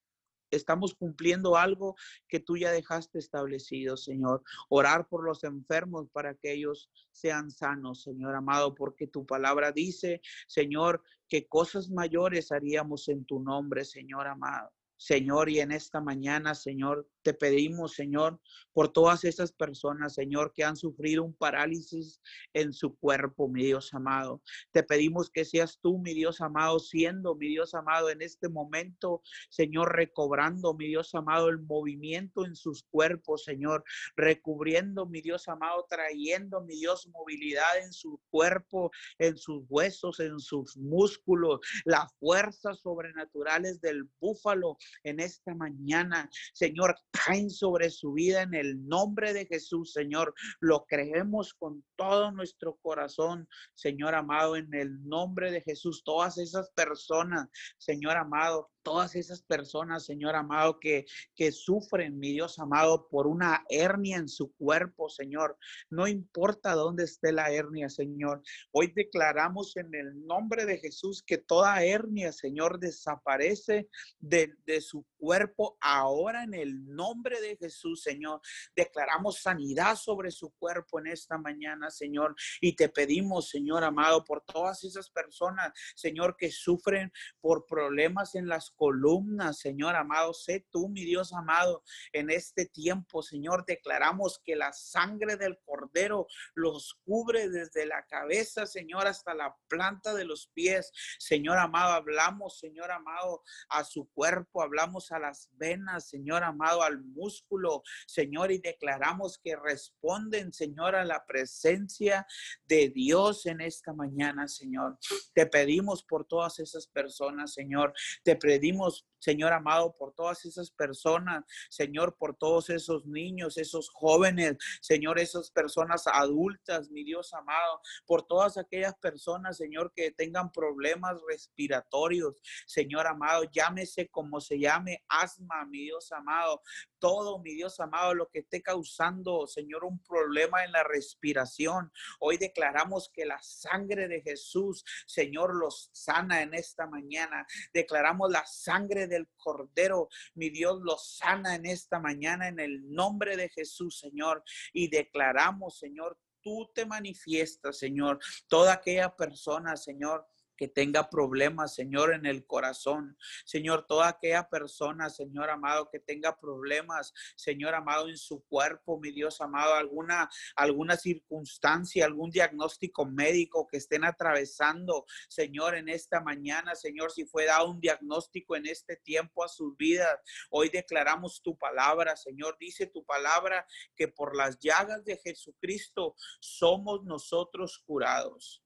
estamos cumpliendo algo que tú ya dejaste establecido, Señor. Orar por los enfermos para que ellos sean sanos, Señor amado, porque tu palabra dice, Señor, que cosas mayores haríamos en tu nombre, Señor amado. Señor, y en esta mañana, Señor, te pedimos, Señor, por todas esas personas, Señor, que han sufrido un parálisis en su cuerpo, mi Dios amado. Te pedimos que seas tú, mi Dios amado, siendo, mi Dios amado, en este momento, Señor, recobrando, mi Dios amado, el movimiento en sus cuerpos, Señor, recubriendo, mi Dios amado, trayendo, mi Dios, movilidad en su cuerpo, en sus huesos, en sus músculos, las fuerzas sobrenaturales del búfalo en esta mañana, Señor, caen sobre su vida en el nombre de Jesús, Señor. Lo creemos con todo nuestro corazón, Señor amado, en el nombre de Jesús. Todas esas personas, Señor amado, todas esas personas, Señor amado, que, que sufren, mi Dios amado, por una hernia en su cuerpo, Señor. No importa dónde esté la hernia, Señor. Hoy declaramos en el nombre de Jesús que toda hernia, Señor, desaparece de, de su cuerpo ahora en el nombre de Jesús, Señor. Declaramos sanidad sobre su cuerpo en esta mañana, Señor. Y te pedimos, Señor amado, por todas esas personas, Señor, que sufren por problemas en las columnas, Señor amado. Sé tú, mi Dios amado, en este tiempo, Señor, declaramos que la sangre del Cordero los cubre desde la cabeza, Señor, hasta la planta de los pies. Señor amado, hablamos, Señor amado, a su cuerpo, hablamos a las venas, Señor amado, al músculo, Señor, y declaramos que responden, Señor, a la presencia de Dios en esta mañana, Señor. Te pedimos por todas esas personas, Señor. Te pedimos Señor amado, por todas esas personas, Señor, por todos esos niños, esos jóvenes, Señor, esas personas adultas, mi Dios amado, por todas aquellas personas, Señor, que tengan problemas respiratorios, Señor amado, llámese como se llame, asma, mi Dios amado, todo, mi Dios amado, lo que esté causando, Señor, un problema en la respiración. Hoy declaramos que la sangre de Jesús, Señor, los sana en esta mañana. Declaramos la sangre del Cordero, mi Dios, los sana en esta mañana en el nombre de Jesús, Señor. Y declaramos, Señor, tú te manifiestas, Señor. Toda aquella persona, Señor, que tenga problemas, Señor, en el corazón. Señor, toda aquella persona, Señor amado, que tenga problemas, Señor amado, en su cuerpo, mi Dios amado, alguna, alguna circunstancia, algún diagnóstico médico que estén atravesando, Señor, en esta mañana, Señor, si fue dado un diagnóstico en este tiempo a sus vidas, hoy declaramos tu palabra, Señor, dice tu palabra que por las llagas de Jesucristo somos nosotros curados.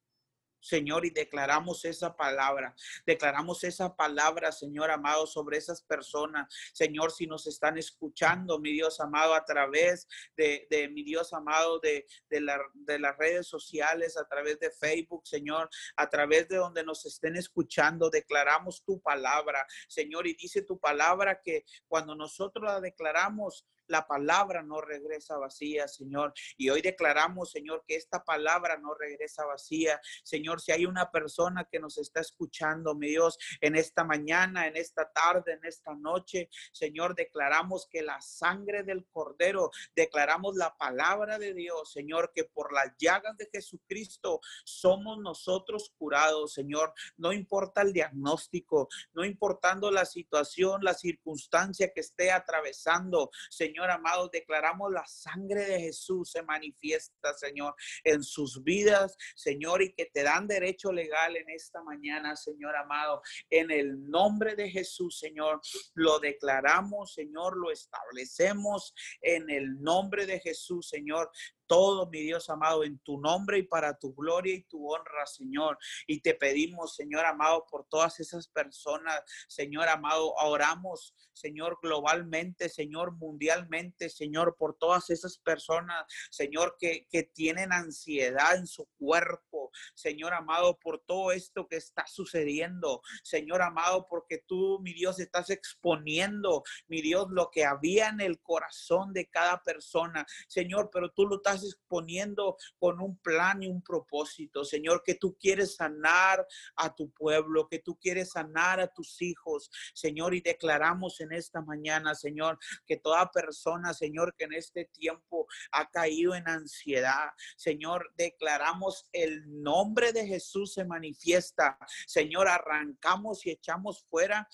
Señor, y declaramos esa palabra. Declaramos esa palabra, Señor amado, sobre esas personas. Señor, si nos están escuchando, mi Dios amado, a través de, mi Dios amado, de, de las redes sociales, a través de Facebook, Señor, a través de donde nos estén escuchando, declaramos tu palabra, Señor, y dice tu palabra que cuando nosotros la declaramos, la palabra no regresa vacía, Señor. Y hoy declaramos, Señor, que esta palabra no regresa vacía. Señor, si hay una persona que nos está escuchando, mi Dios, en esta mañana, en esta tarde, en esta noche, Señor, declaramos que la sangre del Cordero, declaramos la palabra de Dios, Señor, que por las llagas de Jesucristo somos nosotros curados, Señor. No importa el diagnóstico, no importando la situación, la circunstancia que esté atravesando, Señor Señor amado, declaramos la sangre de Jesús se manifiesta, Señor, en sus vidas, Señor, y que te dan derecho legal en esta mañana, Señor amado. En el nombre de Jesús, Señor, lo declaramos, Señor, lo establecemos en el nombre de Jesús, Señor todo, mi Dios amado, en tu nombre y para tu gloria y tu honra, Señor. Y te pedimos, Señor amado, por todas esas personas, Señor amado, oramos, Señor, globalmente, Señor, mundialmente, Señor, por todas esas personas, Señor, que, que tienen ansiedad en su cuerpo, Señor amado, por todo esto que está sucediendo. Señor amado, porque tú, mi Dios, estás exponiendo, mi Dios, lo que había en el corazón de cada persona. Señor, pero tú lo estás exponiendo con un plan y un propósito. Señor, que tú quieres sanar a tu pueblo, que tú quieres sanar a tus hijos. Señor, y declaramos en esta mañana, Señor, que toda persona, Señor, que en este tiempo ha caído en ansiedad, Señor, declaramos el nombre de Jesús se manifiesta. Señor, arrancamos y echamos fuera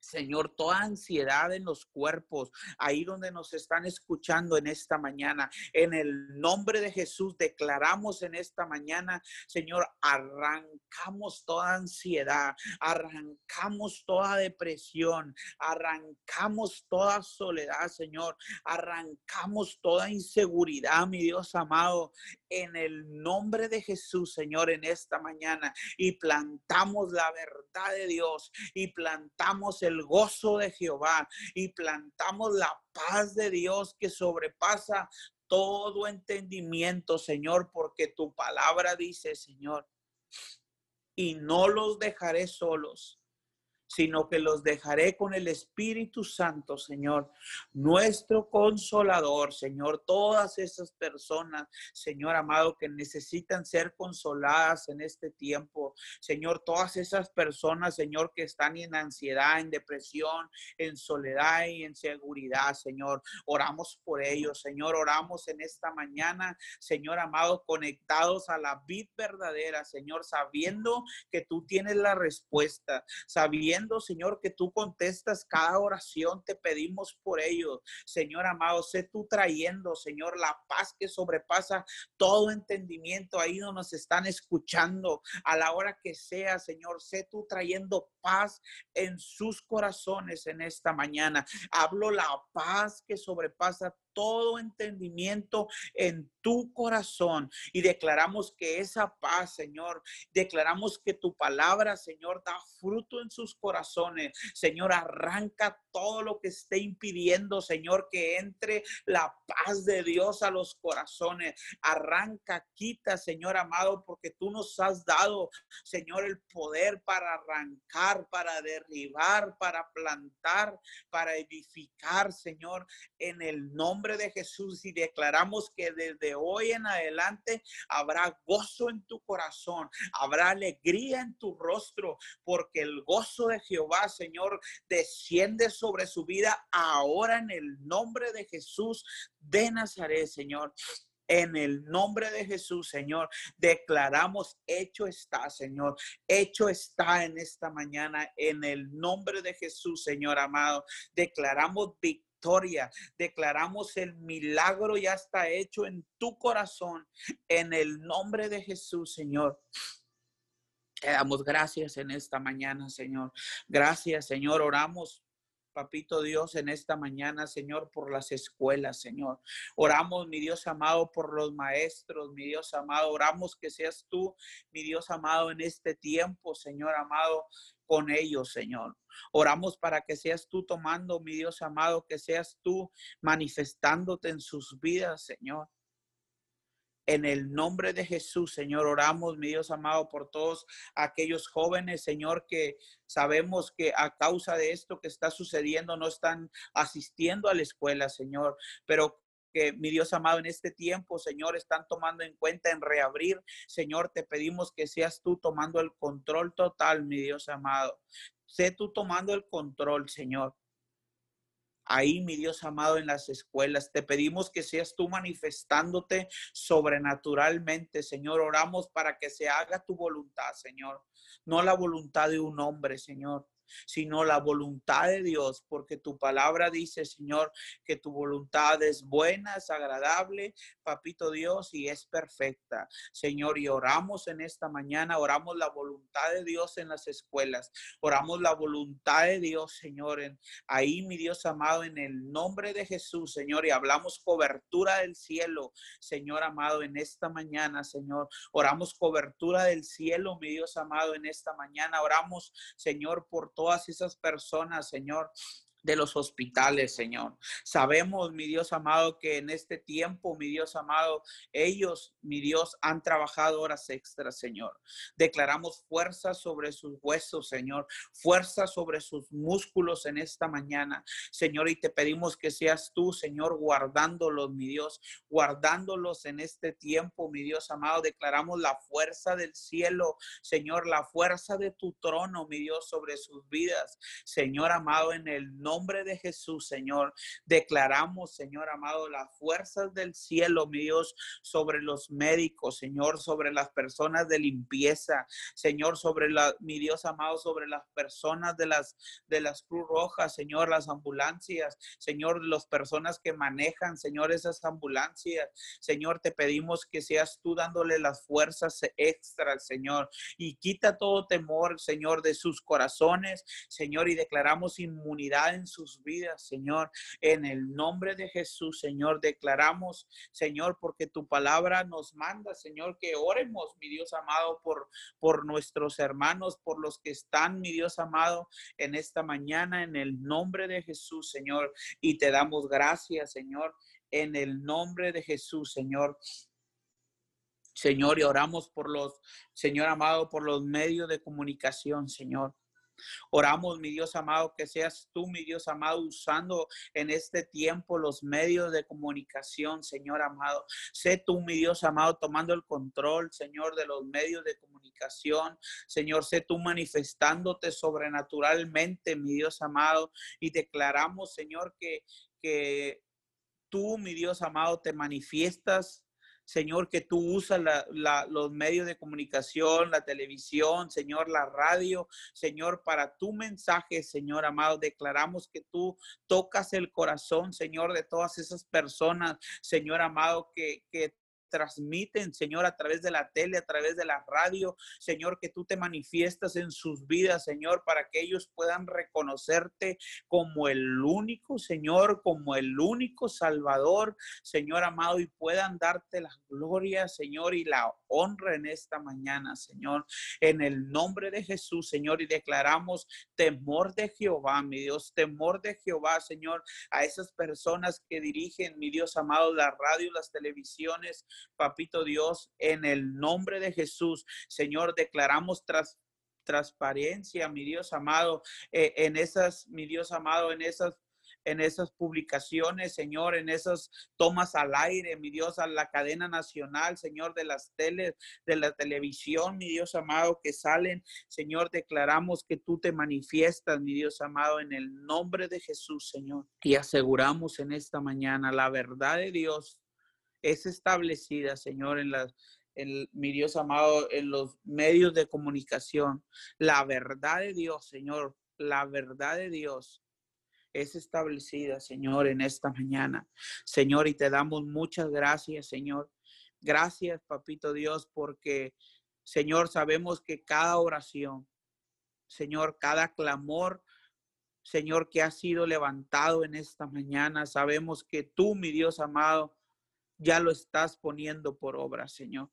Señor, toda ansiedad en los cuerpos, ahí donde nos están escuchando en esta mañana, en el nombre de Jesús declaramos en esta mañana, Señor, arrancamos toda ansiedad, arrancamos toda depresión, arrancamos toda soledad, Señor, arrancamos toda inseguridad, mi Dios amado, en el nombre de Jesús, Señor, en esta mañana y plantamos la verdad de Dios y plantamos el gozo de Jehová y plantamos la paz de Dios que sobrepasa todo entendimiento, Señor, porque tu palabra dice, Señor, y no los dejaré solos sino que los dejaré con el Espíritu Santo, Señor, nuestro consolador, Señor, todas esas personas, Señor amado, que necesitan ser consoladas en este tiempo, Señor, todas esas personas, Señor, que están en ansiedad, en depresión, en soledad y en seguridad, Señor, oramos por ellos, Señor, oramos en esta mañana, Señor amado, conectados a la vid verdadera, Señor, sabiendo que tú tienes la respuesta, sabiendo Señor, que tú contestas cada oración, te pedimos por ello. Señor amado, sé tú trayendo, Señor, la paz que sobrepasa todo entendimiento. Ahí no nos están escuchando a la hora que sea, Señor, sé tú trayendo paz en sus corazones en esta mañana. Hablo la paz que sobrepasa todo entendimiento en tu corazón y declaramos que esa paz, Señor, declaramos que tu palabra, Señor, da fruto en sus corazones. Señor, arranca todo lo que esté impidiendo, Señor, que entre la paz de Dios a los corazones. Arranca, quita, Señor amado, porque tú nos has dado, Señor, el poder para arrancar, para derribar, para plantar, para edificar, Señor, en el nombre de Jesús. Y declaramos que desde hoy en adelante habrá gozo en tu corazón, habrá alegría en tu rostro, porque el gozo de Jehová, Señor, desciende sobre su vida ahora en el nombre de Jesús de Nazaret, Señor. En el nombre de Jesús, Señor, declaramos hecho está, Señor. Hecho está en esta mañana. En el nombre de Jesús, Señor amado. Declaramos victoria. Declaramos el milagro ya está hecho en tu corazón. En el nombre de Jesús, Señor. Te damos gracias en esta mañana, Señor. Gracias, Señor. Oramos Papito Dios, en esta mañana, Señor, por las escuelas, Señor. Oramos, mi Dios amado, por los maestros, mi Dios amado. Oramos que seas tú, mi Dios amado, en este tiempo, Señor amado, con ellos, Señor. Oramos para que seas tú tomando, mi Dios amado, que seas tú manifestándote en sus vidas, Señor. En el nombre de Jesús, Señor, oramos, mi Dios amado, por todos aquellos jóvenes, Señor, que sabemos que a causa de esto que está sucediendo no están asistiendo a la escuela, Señor, pero que mi Dios amado en este tiempo, Señor, están tomando en cuenta en reabrir. Señor, te pedimos que seas tú tomando el control total, mi Dios amado. Sé tú tomando el control, Señor ahí, mi Dios amado, en las escuelas. Te pedimos que seas tú manifestándote sobrenaturalmente, Señor. Oramos para que se haga tu voluntad, Señor. No la voluntad de un hombre, Señor sino la voluntad de Dios, porque tu palabra dice, Señor, que tu voluntad es buena, es agradable, papito Dios, y es perfecta. Señor, y oramos en esta mañana, oramos la voluntad de Dios en las escuelas, oramos la voluntad de Dios, Señor, en ahí, mi Dios amado, en el nombre de Jesús, Señor, y hablamos cobertura del cielo, Señor amado, en esta mañana, Señor, oramos cobertura del cielo, mi Dios amado, en esta mañana, oramos, Señor, por todas esas personas, Señor, de los hospitales, Señor. Sabemos, mi Dios amado, que en este tiempo, mi Dios amado, ellos, mi Dios, han trabajado horas extras, Señor. Declaramos fuerza sobre sus huesos, Señor, fuerza sobre sus músculos en esta mañana, Señor, y te pedimos que seas tú, Señor, guardándolos, mi Dios, guardándolos en este tiempo, mi Dios amado. Declaramos la fuerza del cielo, Señor, la fuerza de tu trono, mi Dios, sobre sus vidas, Señor amado, en el nombre nombre de Jesús, Señor, declaramos, Señor amado, las fuerzas del cielo, mi Dios, sobre los médicos, Señor, sobre las personas de limpieza, Señor, sobre la, mi Dios amado, sobre las personas de las de las Cruz Rojas, Señor, las ambulancias, Señor, las personas que manejan, Señor, esas ambulancias, Señor, te pedimos que seas tú dándole las fuerzas extras, Señor, y quita todo temor, Señor, de sus corazones, Señor, y declaramos inmunidad sus vidas, Señor. En el nombre de Jesús, Señor, declaramos, Señor, porque tu palabra nos manda, Señor, que oremos, mi Dios amado, por, por nuestros hermanos, por los que están, mi Dios amado, en esta mañana, en el nombre de Jesús, Señor. Y te damos gracias, Señor, en el nombre de Jesús, Señor. Señor, y oramos por los, Señor amado, por los medios de comunicación, Señor. Oramos, mi Dios amado, que seas tú, mi Dios amado, usando en este tiempo los medios de comunicación, Señor amado. Sé tú, mi Dios amado, tomando el control, Señor, de los medios de comunicación. Señor, sé tú manifestándote sobrenaturalmente, mi Dios amado, y declaramos, Señor, que, que tú, mi Dios amado, te manifiestas Señor, que tú usas los medios de comunicación, la televisión, Señor, la radio, Señor, para tu mensaje, Señor amado. Declaramos que tú tocas el corazón, Señor, de todas esas personas, Señor amado, que, que transmiten, Señor, a través de la tele, a través de la radio, Señor, que tú te manifiestas en sus vidas, Señor, para que ellos puedan reconocerte como el único, Señor, como el único Salvador, Señor amado, y puedan darte la gloria, Señor, y la honra en esta mañana, Señor, en el nombre de Jesús, Señor, y declaramos temor de Jehová, mi Dios, temor de Jehová, Señor, a esas personas que dirigen, mi Dios amado, la radio, las televisiones, papito Dios, en el nombre de Jesús, Señor, declaramos tras transparencia, mi Dios amado, eh, en esas, mi Dios amado, en esas en esas publicaciones, Señor, en esas tomas al aire, mi Dios, a la cadena nacional, Señor, de las teles, de la televisión, mi Dios amado, que salen, Señor, declaramos que tú te manifiestas, mi Dios amado, en el nombre de Jesús, Señor. Y aseguramos en esta mañana la verdad de Dios es establecida, Señor, en las, en, mi Dios amado, en los medios de comunicación. La verdad de Dios, Señor, la verdad de Dios es establecida, Señor, en esta mañana. Señor, y te damos muchas gracias, Señor. Gracias, Papito Dios, porque, Señor, sabemos que cada oración, Señor, cada clamor, Señor, que ha sido levantado en esta mañana, sabemos que tú, mi Dios amado, ya lo estás poniendo por obra, Señor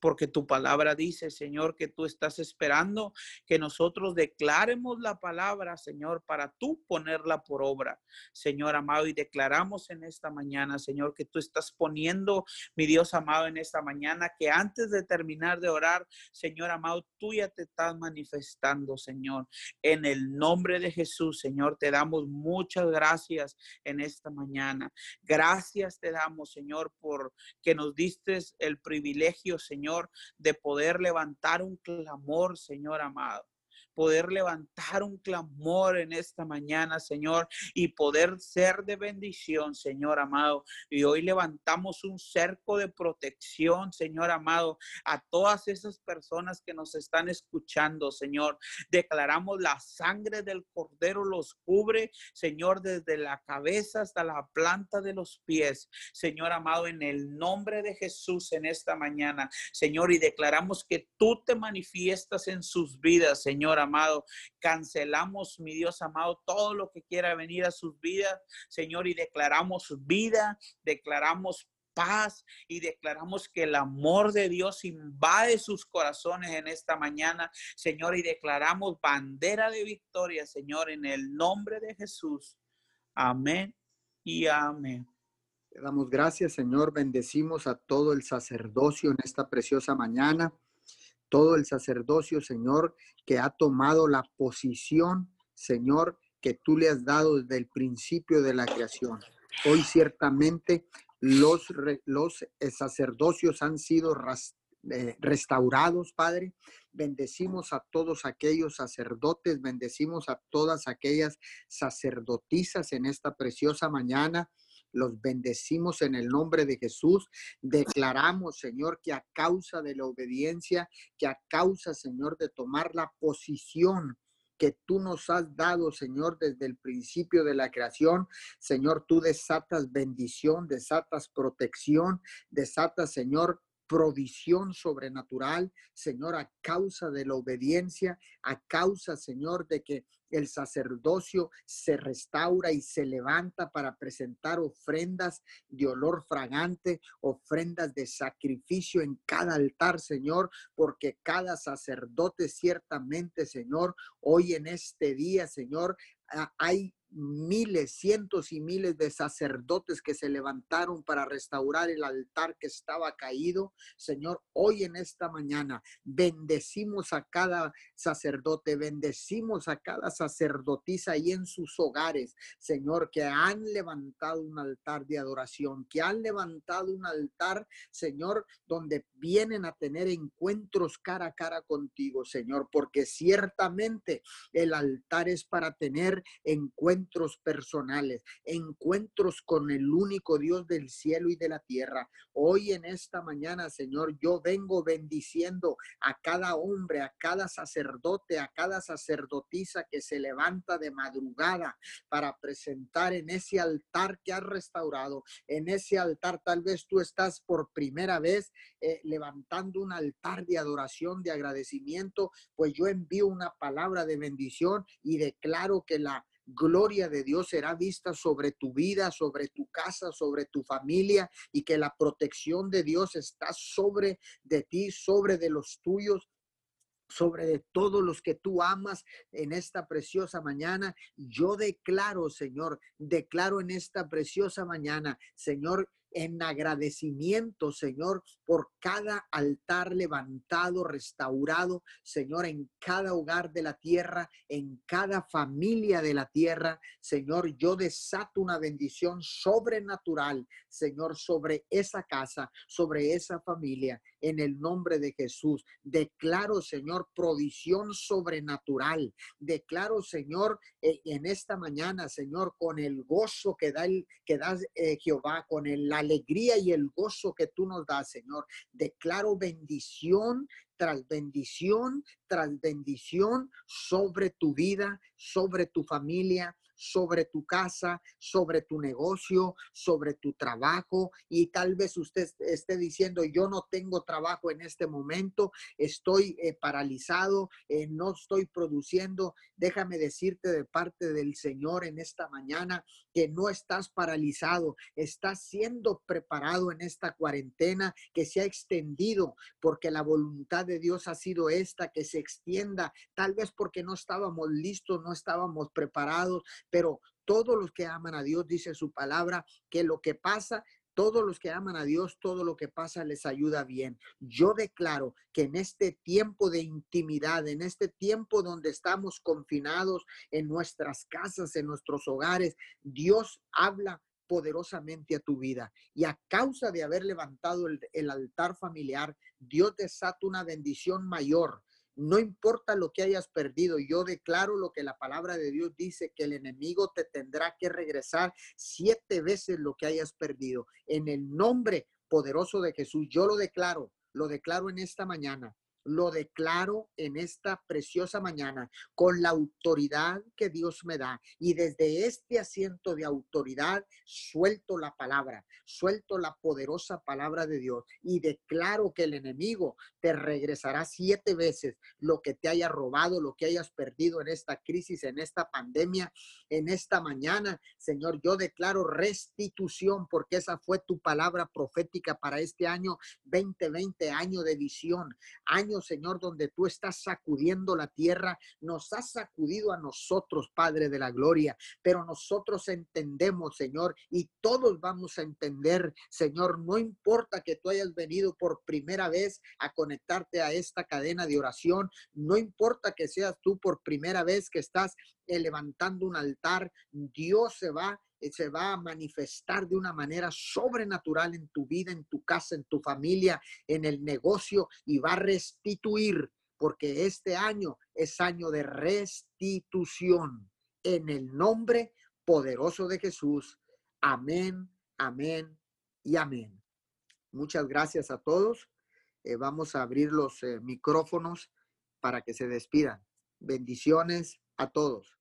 porque tu palabra dice, Señor, que tú estás esperando que nosotros declaremos la palabra, Señor, para tú ponerla por obra, Señor amado, y declaramos en esta mañana, Señor, que tú estás poniendo, mi Dios amado, en esta mañana, que antes de terminar de orar, Señor amado, tú ya te estás manifestando, Señor, en el nombre de Jesús, Señor, te damos muchas gracias en esta mañana. Gracias te damos, Señor, por que nos diste el privilegio, Señor, de poder levantar un clamor, Señor amado poder levantar un clamor en esta mañana, Señor, y poder ser de bendición, Señor amado. Y hoy levantamos un cerco de protección, Señor amado, a todas esas personas que nos están escuchando, Señor. Declaramos la sangre del Cordero los cubre, Señor, desde la cabeza hasta la planta de los pies, Señor amado, en el nombre de Jesús en esta mañana, Señor, y declaramos que tú te manifiestas en sus vidas, Señor amado. Cancelamos, mi Dios amado, todo lo que quiera venir a sus vidas, Señor, y declaramos vida, declaramos paz y declaramos que el amor de Dios invade sus corazones en esta mañana, Señor, y declaramos bandera de victoria, Señor, en el nombre de Jesús. Amén y amén. Te damos gracias, Señor. Bendecimos a todo el sacerdocio en esta preciosa mañana. Todo el sacerdocio, Señor, que ha tomado la posición, Señor, que tú le has dado desde el principio de la creación. Hoy ciertamente los, los eh, sacerdocios han sido eh, restaurados, Padre. Bendecimos a todos aquellos sacerdotes, bendecimos a todas aquellas sacerdotisas en esta preciosa mañana. Los bendecimos en el nombre de Jesús. Declaramos, Señor, que a causa de la obediencia, que a causa, Señor, de tomar la posición que tú nos has dado, Señor, desde el principio de la creación. Señor, tú desatas bendición, desatas protección, desatas, Señor, provisión sobrenatural, Señor, a causa de la obediencia, a causa, Señor, de que el sacerdocio se restaura y se levanta para presentar ofrendas de olor fragante, ofrendas de sacrificio en cada altar, Señor, porque cada sacerdote ciertamente, Señor, hoy en este día, Señor, hay miles, cientos y miles de sacerdotes que se levantaron para restaurar el altar que estaba caído. Señor, hoy en esta mañana bendecimos a cada sacerdote, bendecimos a cada sacerdotisa ahí en sus hogares, Señor, que han levantado un altar de adoración, que han levantado un altar, Señor, donde vienen a tener encuentros cara a cara contigo, Señor, porque ciertamente el altar es para tener encuentros personales, encuentros con el único Dios del cielo y de la tierra. Hoy en esta mañana, Señor, yo vengo bendiciendo a cada hombre, a cada sacerdote, a cada sacerdotisa que se levanta de madrugada para presentar en ese altar que has restaurado. En ese altar tal vez tú estás por primera vez eh, levantando un altar de adoración, de agradecimiento, pues yo envío una palabra de bendición y declaro que la gloria de Dios será vista sobre tu vida, sobre tu casa, sobre tu familia y que la protección de Dios está sobre de ti, sobre de los tuyos sobre de todos los que tú amas en esta preciosa mañana. Yo declaro, Señor, declaro en esta preciosa mañana, Señor, en agradecimiento, Señor, por cada altar levantado, restaurado, Señor, en cada hogar de la tierra, en cada familia de la tierra. Señor, yo desato una bendición sobrenatural, Señor, sobre esa casa, sobre esa familia, en el nombre de Jesús. Declaro, Señor, provisión sobrenatural. Declaro, Señor, eh, en esta mañana, Señor, con el gozo que da, el, que da eh, Jehová, con la alegría y el gozo que tú nos das, Señor. Declaro bendición tras bendición, tras bendición sobre tu vida, sobre tu familia, sobre tu casa, sobre tu negocio, sobre tu trabajo y tal vez usted esté diciendo, yo no tengo trabajo en este momento, estoy eh, paralizado, eh, no estoy produciendo. Déjame decirte de parte del Señor en esta mañana que no estás paralizado, estás siendo preparado en esta cuarentena que se ha extendido porque la voluntad de Dios ha sido esta, que se extienda, tal vez porque no estábamos listos, no estábamos preparados, pero todos los que aman a Dios, dice su palabra, que lo que pasa todos los que aman a Dios, todo lo que pasa les ayuda bien. Yo declaro que en este tiempo de intimidad, en este tiempo donde estamos confinados en nuestras casas, en nuestros hogares, Dios habla poderosamente a tu vida. Y a causa de haber levantado el, altar familiar, Dios desata una bendición mayor no importa lo que hayas perdido, yo declaro lo que la palabra de Dios dice, que el enemigo te tendrá que regresar siete veces lo que hayas perdido. En el nombre poderoso de Jesús, yo lo declaro, lo declaro en esta mañana lo declaro en esta preciosa mañana con la autoridad que Dios me da. Y desde este asiento de autoridad suelto la palabra, suelto la poderosa palabra de Dios y declaro que el enemigo te regresará siete veces lo que te haya robado, lo que hayas perdido en esta crisis, en esta pandemia, en esta mañana. Señor, yo declaro restitución porque esa fue tu palabra profética para este año 2020, año de visión, año Señor, donde tú estás sacudiendo la tierra, nos has sacudido a nosotros, Padre de la Gloria, pero nosotros entendemos, Señor, y todos vamos a entender, Señor, no importa que tú hayas venido por primera vez a conectarte a esta cadena de oración, no importa que seas tú por primera vez que estás eh, levantando un altar, Dios se va se va a manifestar de una manera sobrenatural en tu vida, en tu casa, en tu familia, en el negocio y va a restituir, porque este año es año de restitución. En el nombre poderoso de Jesús. Amén, amén y amén. Muchas gracias a todos. Eh, vamos a abrir los eh, micrófonos para que se despidan. Bendiciones a todos.